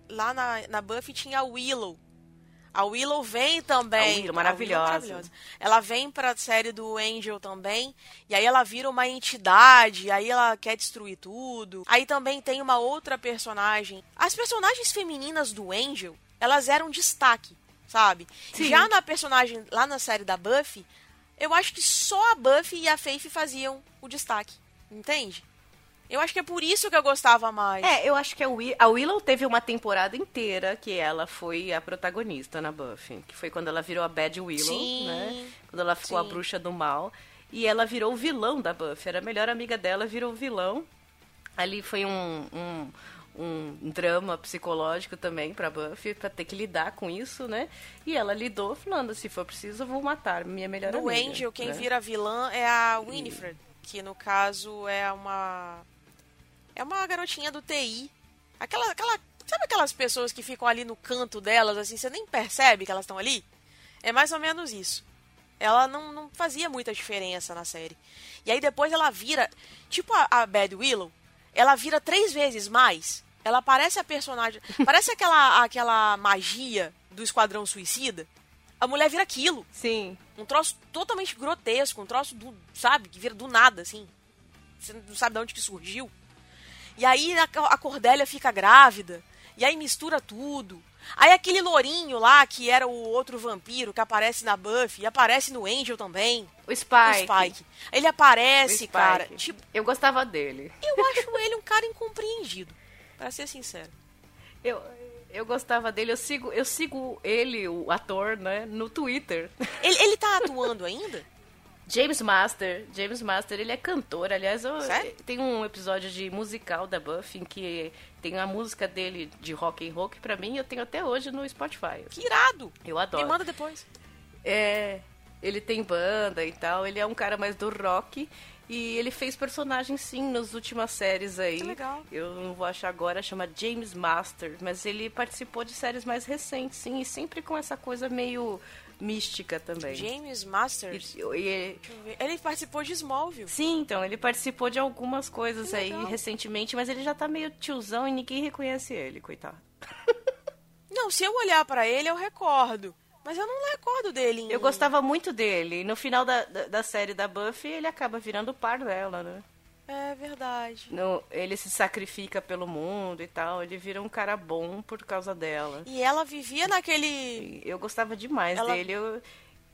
Lá na, na Buffy tinha a Willow. A Willow vem também. A Willow, maravilhosa. maravilhosa. Ela vem pra série do Angel também. E aí ela vira uma entidade. Aí ela quer destruir tudo. Aí também tem uma outra personagem. As personagens femininas do Angel, elas eram destaque, sabe? Sim. Já na personagem lá na série da Buffy, eu acho que só a Buffy e a Faith faziam o destaque. Entende? Eu acho que é por isso que eu gostava mais. É, eu acho que a, Wi- a Willow teve uma temporada inteira que ela foi a protagonista na Buffy. Que foi quando ela virou a Bad Willow, Sim, né? Quando ela ficou a sim. bruxa do mal. E ela virou o vilão da Buffy. Era a melhor amiga dela, virou o vilão. Ali foi um, um, um drama psicológico também pra Buffy, pra ter que lidar com isso, né? E ela lidou falando, se for preciso, eu vou matar minha melhor No amiga. Angel, quem né? vira vilã é a Winifred, que no caso é uma. É uma garotinha do TI. Aquela, aquela. Sabe aquelas pessoas que ficam ali no canto delas, assim, você nem percebe que elas estão ali? É mais ou menos isso. Ela não, não fazia muita diferença na série. E aí depois ela vira. Tipo a, a Bad Willow, ela vira três vezes mais. Ela parece a personagem. Parece aquela, aquela magia do Esquadrão Suicida. A mulher vira aquilo. Sim. Um troço totalmente grotesco, um troço do, sabe, que vira do nada, assim. Você não sabe de onde que surgiu. E aí a, a Cordélia fica grávida. E aí mistura tudo. Aí aquele lourinho lá, que era o outro vampiro que aparece na Buffy, e aparece no Angel também. O Spike. O Spike. Ele aparece, Spike. cara. Tipo, Eu gostava dele. eu acho ele um cara incompreendido. Pra ser sincero. Eu, eu gostava dele, eu sigo, eu sigo ele, o ator, né, no Twitter. Ele, ele tá atuando ainda? James Master, James Master, ele é cantor, aliás, eu, tem um episódio de musical da Buffy em que tem a música dele de rock and roll que pra mim eu tenho até hoje no Spotify. Que irado. Eu adoro. Me manda depois. É, ele tem banda e tal, ele é um cara mais do rock e ele fez personagem sim nas últimas séries aí. Que legal. Eu não vou achar agora, chama James Master, mas ele participou de séries mais recentes, sim, e sempre com essa coisa meio mística também. James Masters. E- e- Deixa eu ver. Ele participou de Smallville. sim, então, ele participou de algumas coisas aí recentemente, mas ele já tá meio tiozão e ninguém reconhece ele, coitado. Não, se eu olhar pra ele, eu recordo. Mas eu não recordo dele em... Eu gostava muito dele. No final da, da, da série da Buffy, ele acaba virando o par dela, né? É verdade. No, ele se sacrifica pelo mundo e tal. Ele vira um cara bom por causa dela. E ela vivia naquele... Eu gostava demais Ela- dele. Eu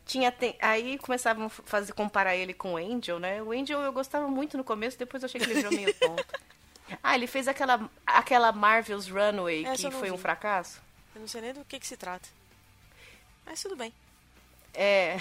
tinha te- aí começavam a fazer comparar ele com o Angel, né? O Angel eu gostava muito no começo, depois eu achei que ele virou meio tonto. Ah, ele fez aquela aquela Marvel's Runway Essa que foi um vi. fracasso. Eu não sei nem do que, que se trata. Mas tudo bem. É.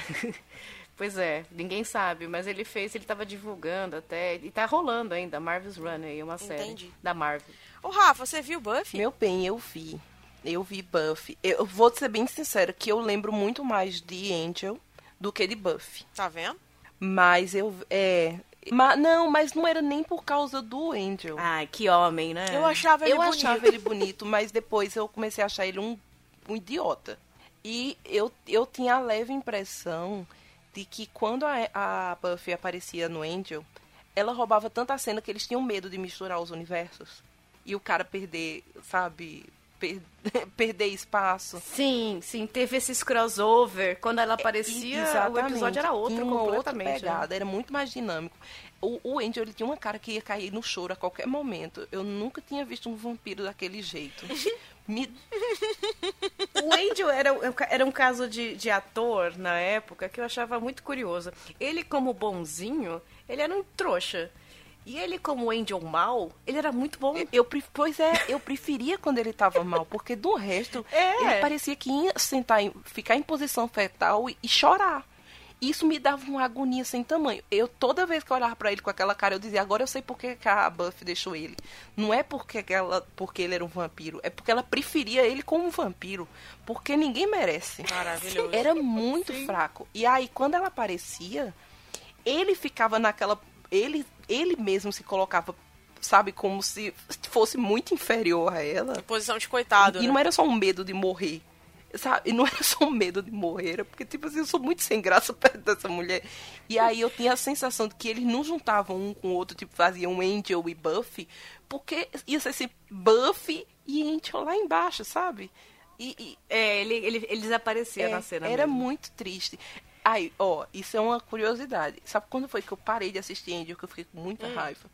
Pois é, ninguém sabe, mas ele fez, ele tava divulgando até, e tá rolando ainda, Marvel's Runway, uma série Entendi. da Marvel. Ô, Rafa, você viu Buffy? Meu bem, eu vi. Eu vi Buffy. Eu vou ser bem sincera que eu lembro muito mais de Angel do que de Buffy. Tá vendo? Mas eu. É. Ma, não, mas não era nem por causa do Angel. Ai, que homem, né? Eu achava ele eu bonito. achava ele bonito, mas depois eu comecei a achar ele um, um idiota. E eu, eu tinha a leve impressão de que quando a, a Buffy aparecia no Angel, ela roubava tanta cena que eles tinham medo de misturar os universos. E o cara perder, sabe, per- perder espaço. Sim, sim, teve esses crossover. Quando ela aparecia, o Exatamente. episódio era outro Tinha uma outra completamente. né? pegada, era muito mais dinâmico. O, o Angel ele tinha uma cara que ia cair no choro a qualquer momento. Eu nunca tinha visto um vampiro daquele jeito. Me O Angel era, era um caso de, de ator na época que eu achava muito curioso. Ele, como bonzinho, ele era um trouxa. E ele, como Angel mal, ele era muito bom. Eu, pois é, eu preferia quando ele tava mal, porque do resto, É. ele parecia que ia sentar ficar em posição fetal e, e chorar. Isso me dava uma agonia sem tamanho. Eu, toda vez que eu olhava pra ele com aquela cara, eu dizia, agora eu sei por que a Buffy deixou ele. Não é porque, ela, porque ele era um vampiro, é porque ela preferia ele como um vampiro. Porque ninguém merece. Maravilhoso. Era muito fraco. E aí, quando ela aparecia, ele ficava naquela. Ele, ele mesmo se colocava, sabe, como se fosse muito inferior a ela. Posição de coitado, E né? não era só um medo de morrer. Sabe? E não era só um medo de morrer, era porque, tipo assim, eu sou muito sem graça perto dessa mulher. E aí eu tinha a sensação de que eles não juntavam um com o outro, tipo, faziam Angel e Buffy, porque ia ser assim, Buffy e Angel lá embaixo, sabe? E, e É, ele, ele, ele desaparecia é, na cena era mesmo. muito triste. Aí, ó, isso é uma curiosidade. Sabe quando foi que eu parei de assistir Angel, que eu fiquei com muita raiva?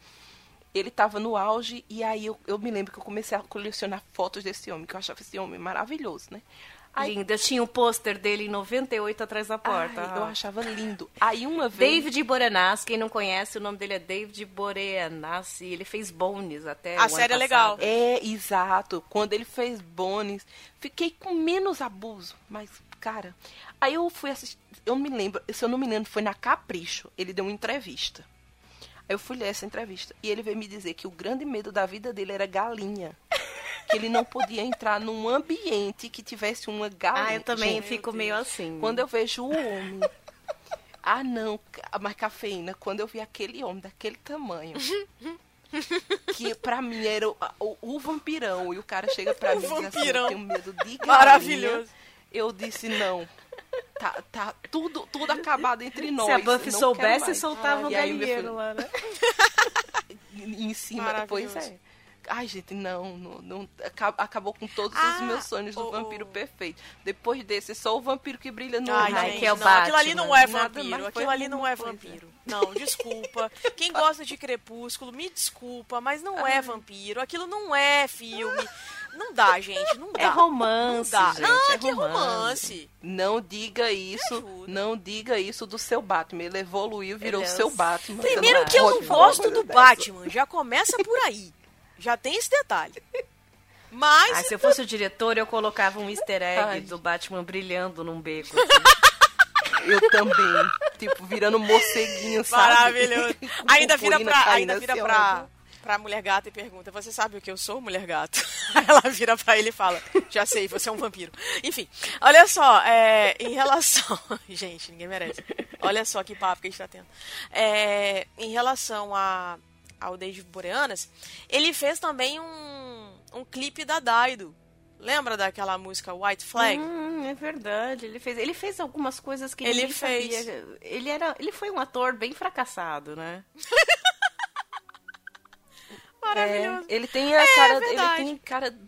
Ele tava no auge, e aí eu, eu me lembro que eu comecei a colecionar fotos desse homem, que eu achava esse homem maravilhoso, né? Lindo. Eu tinha um pôster dele em 98 atrás da porta. ai, eu achava lindo. Aí uma vez. David Boreanaz, quem não conhece, o nome dele é David Boreanaz e ele fez Bones até A série é legal. É, exato. Quando ele fez Bones, fiquei com menos abuso. Mas, cara, aí eu fui assistir. Eu me lembro, se eu não me lembro, foi na Capricho. Ele deu uma entrevista. Aí eu fui ler essa entrevista. E ele veio me dizer que o grande medo da vida dele era galinha. Que ele não podia entrar num ambiente que tivesse uma galinha. Ah, eu também Gente, fico meio assim. quando eu vejo o homem. Ah, não, mas cafeína, quando eu vi aquele homem daquele tamanho. que pra mim era o, o- o vampirão. E o cara chega pra O mim e diz assim. Eu tenho medo de galinha. Maravilhoso. Eu disse: Não. Tá, tá tudo, tudo acabado entre nós. Se a Buffy não soubesse, soltava o aí, meu galinheiro lá, né? em cima, pois é. Ai, gente, não, não, não- aca- acabou com todos Ah, os meus sonhos do o- vampiro perfeito. Depois desse, só o vampiro que brilha no Ai, Ai, gente, que é o não, aquilo ali Batman. não é vampiro. Aquilo ali não é vampiro. Não, desculpa. Quem gosta de Crepúsculo, me desculpa, mas não é vampiro. Aquilo não é filme. Não dá, gente. Não dá. É romance, Não dá. gente, não, é que romance. romance. Não diga isso, não diga isso do seu Batman. Ele evoluiu, virou Ele é seu o- Batman. Primeiro que eu não gosto do. Batman. Já começa por aí. Já tem esse detalhe. Mas. Ah, se eu fosse o diretor, eu colocava um easter egg Ai. do Batman brilhando num beco. assim. Eu também. tipo, virando morceguinho, sabe? Maravilhoso. Ainda vira pra, ainda vira assim, pra, pra mulher gata e pergunta: Você sabe o que eu sou, mulher gato? Aí ela vira pra ele e fala: Já sei, você é um vampiro. Enfim, olha só, é, em relação. Gente, ninguém merece. Olha só que papo que a gente tá tendo. É, em relação a, ao David Boreanas, ele fez também um, um clipe da Daido. Lembra daquela música White Flag? Hum, é verdade. Ele fez, ele fez algumas coisas que Ele fez. sabia. Ele era, ele foi um ator bem fracassado, né? Maravilhoso. Ele tem a cara. Ele tem cara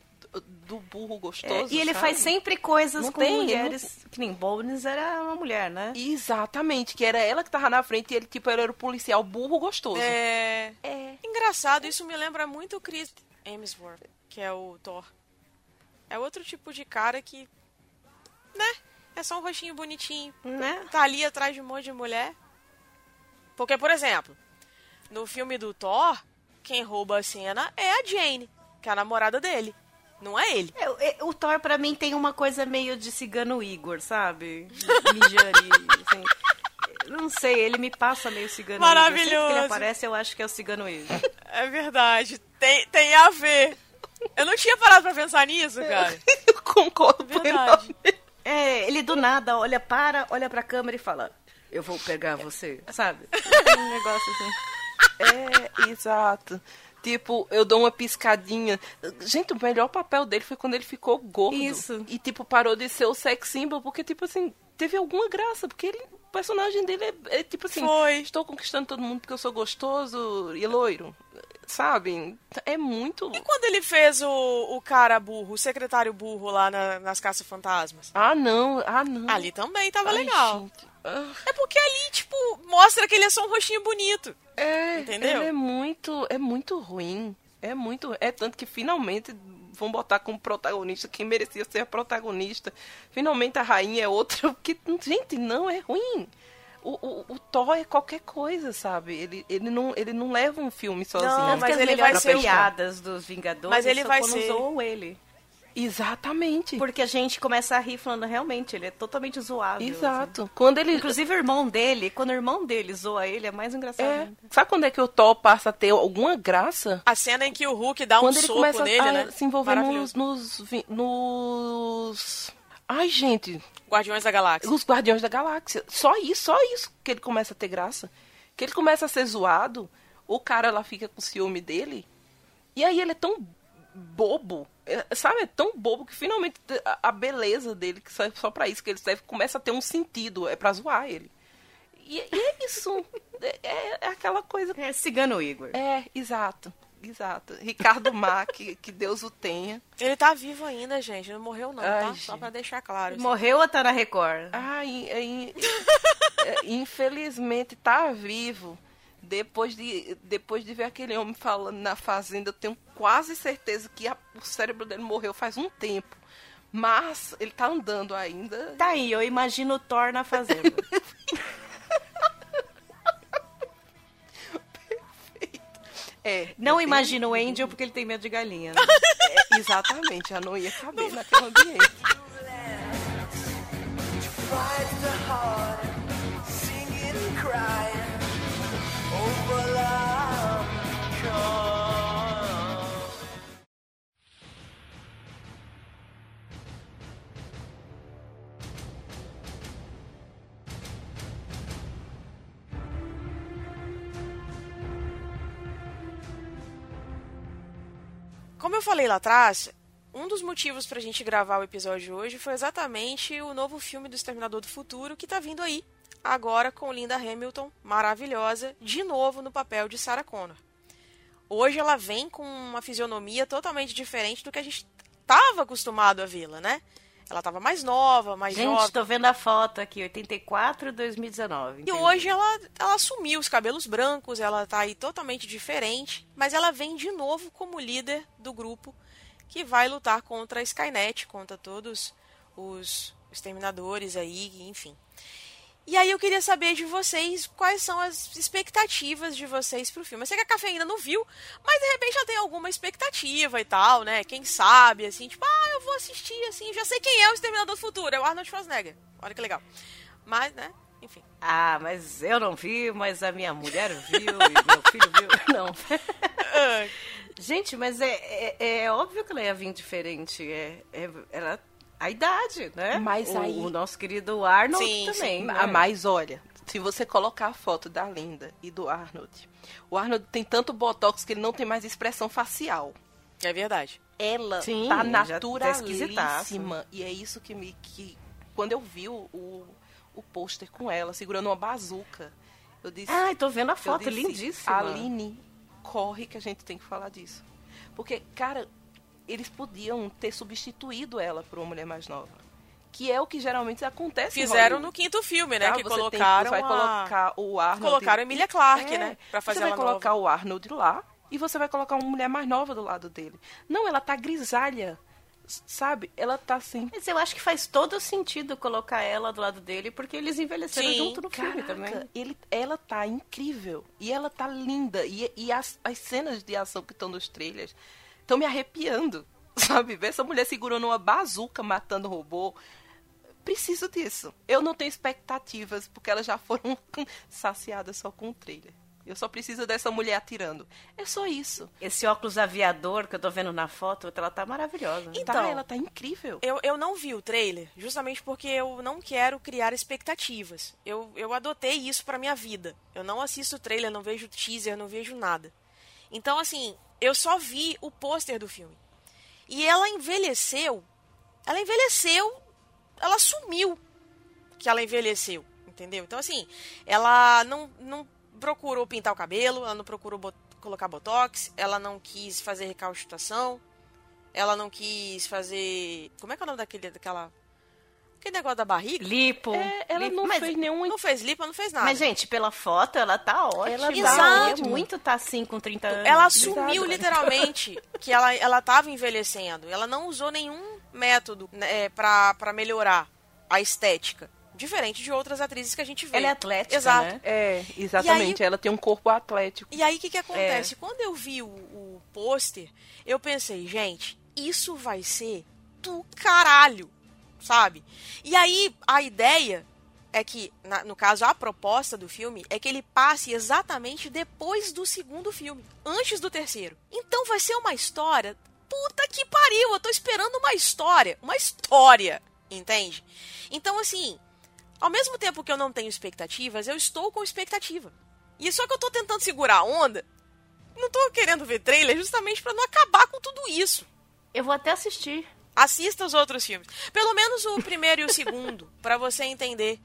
do, burro É, gostoso. e ele sabe? faz sempre coisas Não com tem, mulheres. Que nem Bones era uma mulher, né? Exatamente, que era ela que tava na frente e ele, tipo, ele era o policial burro gostoso. É. É. Engraçado, isso me lembra muito o Chris Hemsworth, que é o Thor. É outro tipo de cara que, né? É só um rostinho bonitinho. Né? Tá ali atrás de um monte de mulher. Porque, por exemplo, no filme do Thor, quem rouba a cena é a Jane, que é a namorada dele. Não é ele. É, é, O Thor, pra mim, tem uma coisa meio de cigano Igor, sabe? Mijani, assim. Não sei, ele me passa meio cigano Igor. Sempre que ele Maravilhoso. aparece, eu acho que é o cigano Igor. É verdade. Tem, tem a ver. Eu não tinha parado pra pensar nisso, cara. Eu concordo Verdade. plenamente. É, ele do nada olha para, olha pra câmera e fala: Eu vou pegar você, sabe? Um negócio assim. É, exato. Tipo, eu dou uma piscadinha. Gente, o melhor papel dele foi quando ele ficou gordo. Isso. E, tipo, parou de ser o sex symbol, porque, tipo assim, teve alguma graça. Porque ele, o personagem dele é, é, tipo assim: Foi. estou conquistando todo mundo porque eu sou gostoso e loiro. Sabe? É muito. E quando ele fez o, o cara burro, o secretário burro lá na- nas caças fantasmas? Ah, não, ah, não. Ali também tava Ai, legal. gente. É porque ali, tipo, mostra que ele é só um rostinho bonito. É, Entendeu? ele é muito, é muito ruim. É muito, é tanto que finalmente vão botar como protagonista quem merecia ser a protagonista. Finalmente a rainha é outra, que gente, não é ruim. O, o, o Thor é qualquer coisa, sabe? Ele, ele, não, ele não leva um filme sozinho. Não, mas ele vai ser piadas dos Vingadores Mas ele vai ser- ele. Exatamente. Porque a gente começa a rir falando, realmente, ele é totalmente zoado. Exato. Quando ele. assim. Inclusive o irmão dele, quando o irmão dele zoa ele, é mais engraçado. É. ainda. Sabe quando é que o Thor passa a ter alguma graça? A cena em que o Hulk dá um quando ele soco começa nele, a né? se envolver nos, nos, nos. Ai, gente, Guardiões da Galáxia. os Guardiões da Galáxia. Só isso, só isso que ele começa a ter graça. Que ele começa a ser zoado, o cara lá fica com ciúme dele. E aí ele é tão bobo, é, sabe? É tão bobo que finalmente a, a beleza dele, que serve só pra isso, que ele serve, começa a ter um sentido, é pra zoar ele. E, e é isso. é, é- é aquela coisa. É cigano Igor. É, exato. Exato. Ricardo Mack, que Deus o tenha. Ele tá vivo ainda, gente. Não morreu, não, Ai, tá? gente. Só pra deixar claro. assim. Morreu ou tá na Record? Ah, in- in- infelizmente tá vivo. Depois de, depois de ver aquele homem falando na fazenda, eu tenho quase certeza que a- o cérebro dele morreu faz um tempo. Mas ele tá andando ainda. Tá aí, eu imagino o Thor na fazenda. É. Não imagino o Angel porque ele tem medo de galinha. né? É, exatamente, já não ia caber naquele ambiente. Fight the singing crying Como eu falei lá atrás, um dos motivos pra gente gravar o episódio hoje foi exatamente o novo filme do Exterminador do Futuro que tá vindo aí, agora com Linda Hamilton, maravilhosa, de novo no papel de Sarah Connor. Hoje ela vem com uma fisionomia totalmente diferente do que a gente tava acostumado a vê-la, né? Ela tava mais nova, mais Gente, jovem. tô vendo a foto aqui, 84 2019. E entendi. hoje ela, ela assumiu os cabelos brancos, ela tá aí totalmente diferente, mas ela vem de novo como líder do grupo que vai lutar contra a Skynet, contra todos os exterminadores aí, enfim. E aí eu queria saber de vocês quais são as expectativas de vocês pro filme. Eu sei que a Café ainda não viu, mas de repente já tem alguma expectativa e tal, né? Quem sabe, assim, tipo, ah, eu vou assistir, assim, já sei quem é o Exterminador do Futuro, é o Arnold Schwarzenegger. Olha que legal. Mas, né, enfim. Ah, mas eu não vi, mas a minha mulher viu e meu filho viu. Não. Gente, mas é, é, é óbvio que ela ia vir diferente. É, é, ela, a idade, né? Mas o, aí- o nosso querido Arnold Sim, também. sim. né? Ah, Mas olha, se você colocar a foto da Linda e do Arnold, o Arnold tem tanto botox que ele não tem mais expressão facial. É verdade. ela Sim, tá já tá naturalíssima. E é isso que me. Que, quando eu vi o, o, o pôster com ela segurando uma bazuca, eu disse. Ai, tô vendo a foto, disse, lindíssima. Aline, corre que a gente tem que falar disso. Porque, cara, eles podiam ter substituído ela por uma mulher mais nova. Que é o que geralmente acontece Fizeram no quinto filme, né? Tá? que Você tem- colocaram você vai a- colocar o Arnold. Colocaram a Emilia Clarke, É, né? Pra fazer Você vai ela colocar nova. o Arnold lá e você vai colocar uma mulher mais nova do lado dele. Não, ela tá grisalha. Sabe? Ela tá assim. Mas eu acho que faz todo sentido colocar ela do lado dele, porque eles envelheceram Sim, junto no filme Caraca, também. ele, ela tá incrível. E ela tá linda. E, e as, as cenas de ação que estão nos trailers estão me arrepiando. Sabe? Ver essa mulher segurando uma bazuca matando robô. Preciso disso. Eu não tenho expectativas, porque elas já foram saciadas só com o trailer. Eu só preciso dessa mulher atirando. É só isso. Esse óculos aviador que eu tô vendo na foto, ela tá maravilhosa. né? Então, tá, ela tá incrível. Eu, eu não vi o trailer, justamente porque eu não quero criar expectativas. Eu, eu adotei isso pra minha vida. Eu não assisto trailer, não vejo teaser, não vejo nada. Então, assim, eu só vi o pôster do filme. E ela envelheceu. Ela envelheceu. Ela sumiu que ela envelheceu. Entendeu? Então, assim, ela não, não procurou pintar o cabelo, ela não procurou bot- colocar botox, ela não quis fazer recaustação, ela não quis fazer. Como é que é o nome daquele, daquela. Aquele negócio da barriga? Lipo. É, ela lipo. não mas, fez nenhum. Não fez lipo, não fez nada. mas, gente, pela foto, ela tá ótima. Ela tá ótima. é muito tá assim com 30 anos. ela Exato. assumiu literalmente que ela, ela tava envelhecendo. Ela não usou nenhum método né, pra, pra melhorar a estética. Diferente de outras atrizes que a gente vê. Ela é atlética, Exato. né? É, exatamente. Ela tem um corpo atlético. E aí, o que, que É. acontece? Quando eu vi o, o pôster, eu pensei, gente, isso vai ser do caralho, sabe? E aí a ideia é que, na- no caso, a proposta do filme é que ele passe exatamente depois do segundo filme, antes do terceiro. Então vai ser uma história. Puta que pariu, eu tô esperando uma história. Uma história, entende? Então, assim, ao mesmo tempo que eu não tenho expectativas, eu estou com expectativa. E só que eu tô tentando segurar a onda. Não tô querendo ver trailer justamente pra não acabar com tudo isso. Eu vou até assistir. Assista os outros filmes. Pelo menos o primeiro e o segundo, pra você entender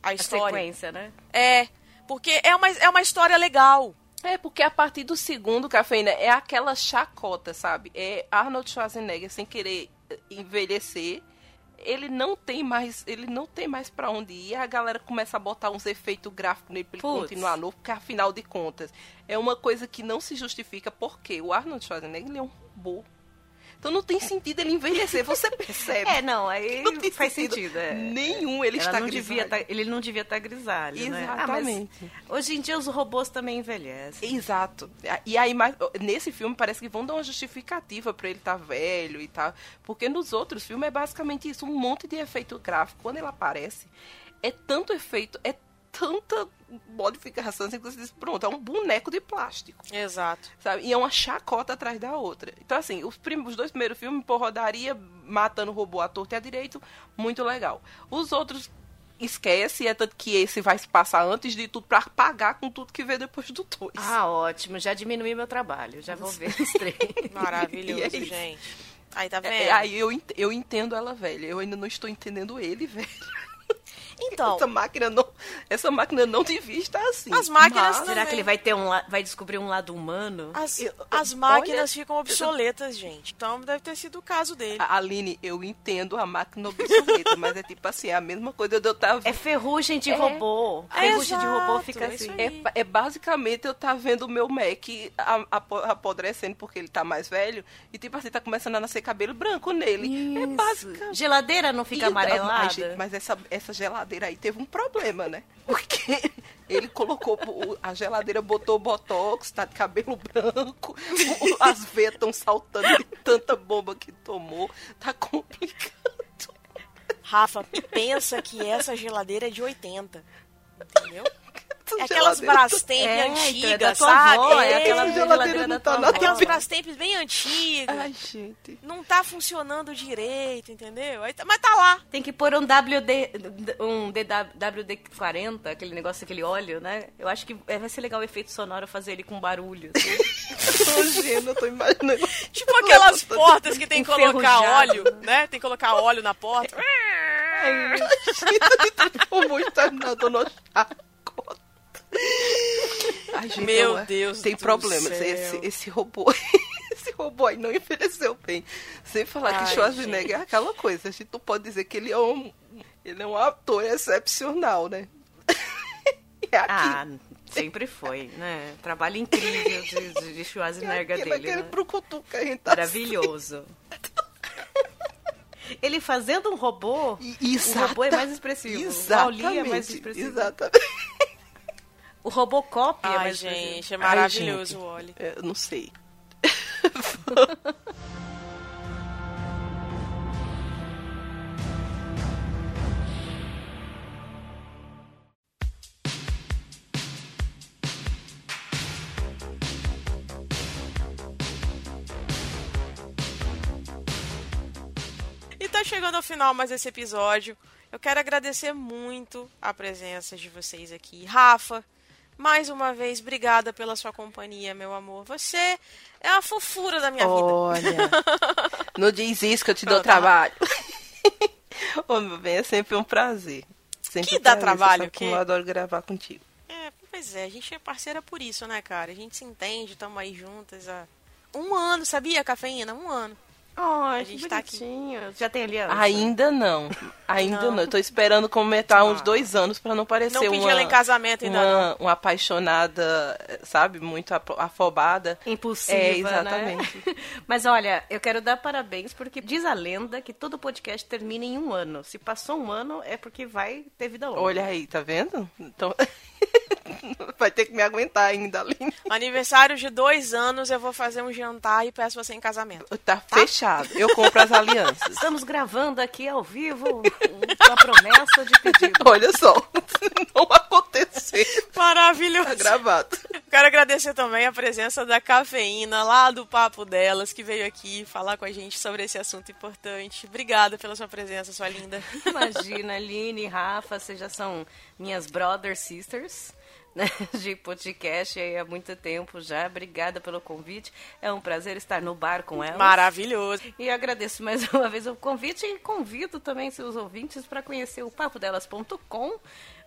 a A história. sequência, né? É, porque é uma, é uma história legal. É, porque a partir do segundo, Cafeína, é aquela chacota, sabe? É Arnold Schwarzenegger sem querer envelhecer. Ele não tem mais, ele não tem mais para onde ir. A galera começa a botar uns efeitos gráficos nele pra ele continuar novo, porque afinal de contas, é uma coisa que não se justifica porque o Arnold Schwarzenegger ele é um robô. Então não tem sentido ele envelhecer, você percebe? É, não, aí Não tem faz sentido. é. Nenhum, ele Ela está não devia grisalho. tá- ele não devia estar grisalho, né? Ah, mas Exatamente. hoje em dia os robôs também envelhecem. Exato. E aí, mais, nesse filme, parece que vão dar uma justificativa pra ele estar velho e tal. Porque nos outros filmes é basicamente isso: um monte de efeito gráfico. Quando ele aparece, é tanto efeito, é tanta modificação assim, que você diz: pronto, é um boneco de plástico. Exato. Sabe? E é uma chacota atrás da outra. Então, assim, os, prim- os dois primeiros filmes, por rodaria, matando o robô à torta e à direito, muito legal. Os outros. Esquece, é tanto que esse vai se passar antes de tudo pra pagar com tudo que vê depois do dois. Ah, ótimo. Já diminui meu trabalho. Já vou ver os três. Maravilhoso, é gente. Aí tá vendo? É, aí eu, eu entendo ela velha. Eu ainda não estou entendendo ele, velho. Então, Essa máquina não, essa máquina não devia estar assim. As máquinas Mas- Será que ele vai ter um vai descobrir um lado humano? as, eu- as olha, máquinas ficam obsoletas, gente. Então deve ter sido o caso dele. A- Aline, eu entendo a máquina obsoleta, mas é tipo assim, é a mesma coisa de eu estar É ferrugem de É. robô. É, Ferrugem de robô exato, fica é assim. É, é basicamente eu tá vendo o meu Mac apodrecendo porque ele tá mais velho e tipo assim, tá começando a nascer cabelo branco nele. É Isso. basicamente. Geladeira não fica Ih, amarelada? Mas, gente, mas essa, essa geladeira aí teve um problema, né? Porque ele colocou a geladeira, botou botox, tá de cabelo branco, as veias estão saltando de tanta bomba que tomou. Tá complicado. Rafa, pensa que essa geladeira é de 80. Entendeu? É aquelas tá- Brastemp É, então, é antigas, tua sabe? avó, é É, aquela geladeira, não tá tua nada. Aquelas Brastemp bem antigas. Ai, gente. Não tá funcionando direito, entendeu? Aí tá- Mas tá lá. Tem que pôr um WD, um DWD-40, aquele negócio, aquele óleo, né? Eu acho que vai ser legal o efeito sonoro fazer ele com barulho. assim. Tô tô imaginando. Tipo aquelas portas que tem que colocar óleo, né? Tem que colocar óleo na porta. Como está na dona chacota. Ai, gente, Meu não, é- Deus Tem do problemas. céu. Esse, esse robô. Esse robô aí não envelheceu bem. Sem falar Ai, que Schwarzenegger é aquela coisa. A gente não pode dizer que ele é um. Ele é um ator excepcional, né? É ah, sempre foi, né? Trabalho incrível de, de, de Schwarzenegger aquele, dele, né? brucutu que a gente tá Maravilhoso. Ele fazendo um robô, E- o robô é mais expressivo. O. Wall-E é mais expressivo. Exatamente. O Robocop é Ai, mais gente, é maravilhoso o óleo. É, eu não sei. E tá chegando ao final mais esse episódio. Eu quero agradecer muito a presença de vocês aqui. Rafa, mais uma vez, obrigada pela sua companhia, meu amor. Você é a fofura da minha vida. Olha, não diz isso que eu te dou Pronto, trabalho. Ô, meu bem, é sempre um prazer. Sempre Que um dá prazer, trabalho, que- eu adoro gravar contigo. É, pois é, a gente é parceira por isso, né, cara? A gente se entende, estamos aí juntas há um ano, sabia, cafeína? Um ano. Ai, A que gente tá aqui. Já tem aliança? Ainda não. Ainda Não. não. Eu tô esperando comentar uns Ah. dois anos pra não parecer Não pedi uma, ela em casamento ainda uma, uma apaixonada, sabe? Muito afobada. Impulsiva, É, né? exatamente. Mas olha, eu quero dar parabéns porque diz a lenda que todo podcast termina em um ano. Se passou um ano, é porque vai ter vida longa. Olha aí, tá vendo? Então, Vai ter que me aguentar ainda, Aline. Aniversário de dois anos, eu vou fazer um jantar e peço você em casamento. Tá, fechado. Eu compro as alianças. Estamos gravando aqui ao vivo com a promessa de pedido. Olha só, não aconteceu. Maravilhoso. Tá gravado. Quero agradecer também a presença da Cafeína, lá do Papo Delas, que veio aqui falar com a gente sobre esse assunto importante. Obrigada pela sua presença, sua linda. Imagina, Aline e Rafa, vocês já são minhas brother sisters. Né, De podcast aí há muito tempo já. Obrigada pelo convite. É um prazer estar no bar com elas. Maravilhoso. E agradeço mais uma vez o convite e convido também seus ouvintes para conhecer o papodelas.com,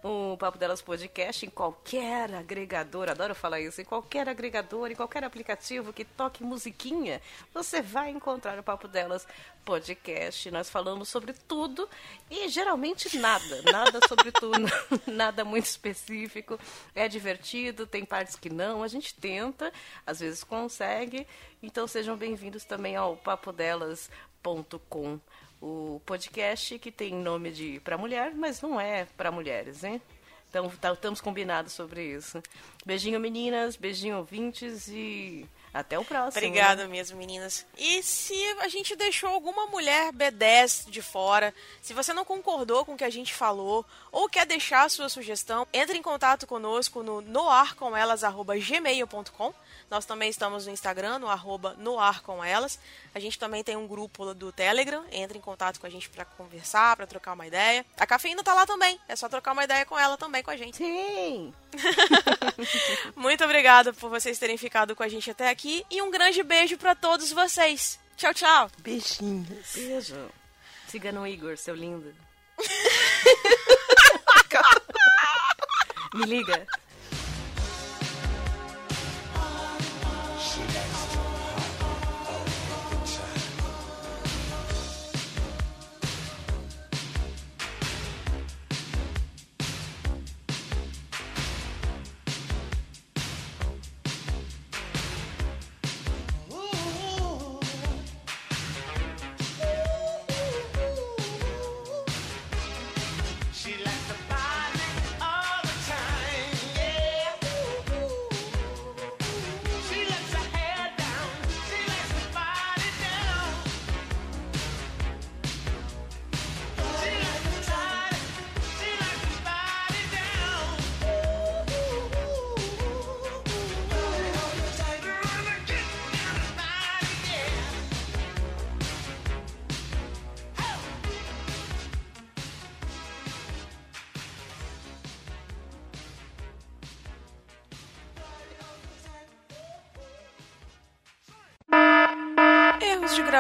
o Papo Delas Podcast em qualquer agregador, adoro falar isso, em qualquer agregador, em qualquer aplicativo que toque musiquinha, você vai encontrar o Papo Delas Podcast. Nós falamos sobre tudo e geralmente nada, nada sobre tudo, nada muito específico. É divertido, tem partes que não, a gente tenta, às vezes consegue. Então sejam bem-vindos também ao papodelas.com o podcast que tem nome de para mulher, mas não é para mulheres, hein? Então tá- estamos combinados sobre isso. Beijinho meninas, beijinho ouvintes e até o próximo. Obrigada né? mesmo, meninas. E se a gente deixou alguma mulher B10 de fora, se você não concordou com o que a gente falou, ou quer deixar a sua sugestão, entre em contato conosco no noarcomelas.gmail.com. Nós também estamos no Instagram, no arroba noarcomelas. A gente também tem um grupo do Telegram. Entre em contato com a gente para conversar, para trocar uma ideia. A cafeína tá lá também. É só trocar uma ideia com ela também, com a gente. Sim. Muito obrigada por vocês terem ficado com a gente até aqui. E um grande beijo para todos vocês. Tchau, tchau. Beijinhos. Beijo. Cigano Igor, seu lindo. Me liga.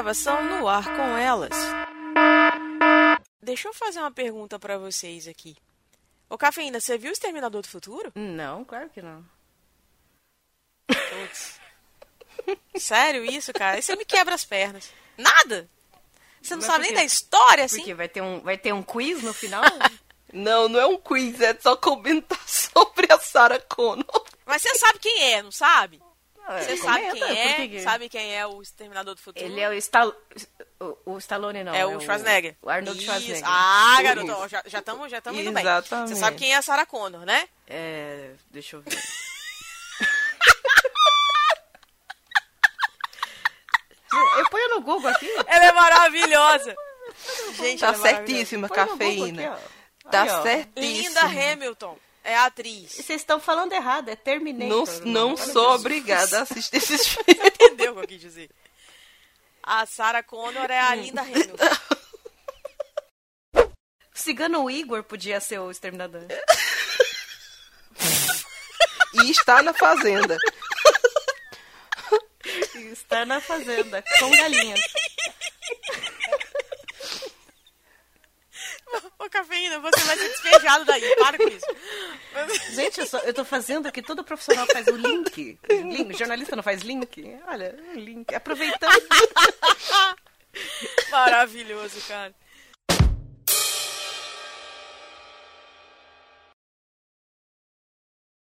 Gravação no ar com elas. Deixa eu fazer uma pergunta pra vocês aqui. Ô, Cafeína, você viu o Exterminador do Futuro? Não, claro que não. Putz. Sério isso, cara? Aí você me quebra as pernas. Nada? Você não Mas sabe nem da história, assim? Porque vai ter um, vai ter um quiz no final? Não, não é um quiz, é só comentar sobre a Sarah Connor. Mas você sabe quem é, não sabe? É, Você sabe comenta, quem é, sabe quem é o Exterminador do Futuro? Ele é o, Stal... o, o Stallone, não. É o Schwarzenegger. O Arnold Isso. Schwarzenegger. Ah, Isso. garoto, ó, já estamos já tamo indo bem. Exatamente. Você sabe quem é a Sarah Connor, né? É, deixa eu ver. eu ponho no Google aqui. Ela é maravilhosa. Gente, Tá ela é maravilhosa. certíssima, cafeína. aqui. Tá Aí, certíssima. Linda Hamilton é a atriz. Vocês estão falando errado, é Não, Terminator. não Olha sou obrigada a assistir esses filmes. Entendeu o que eu quis dizer? A Sarah Connor é a Linda Hamilton. Cigano Igor podia ser o exterminador. E está na fazenda. Está na fazenda, com galinhas. Ô, Cafeína, você vai ser despejado daí. Para com isso. Gente, eu, só, eu tô fazendo o que todo profissional faz, o link. link. Jornalista não faz link? Olha, link. Aproveitando. Maravilhoso, cara.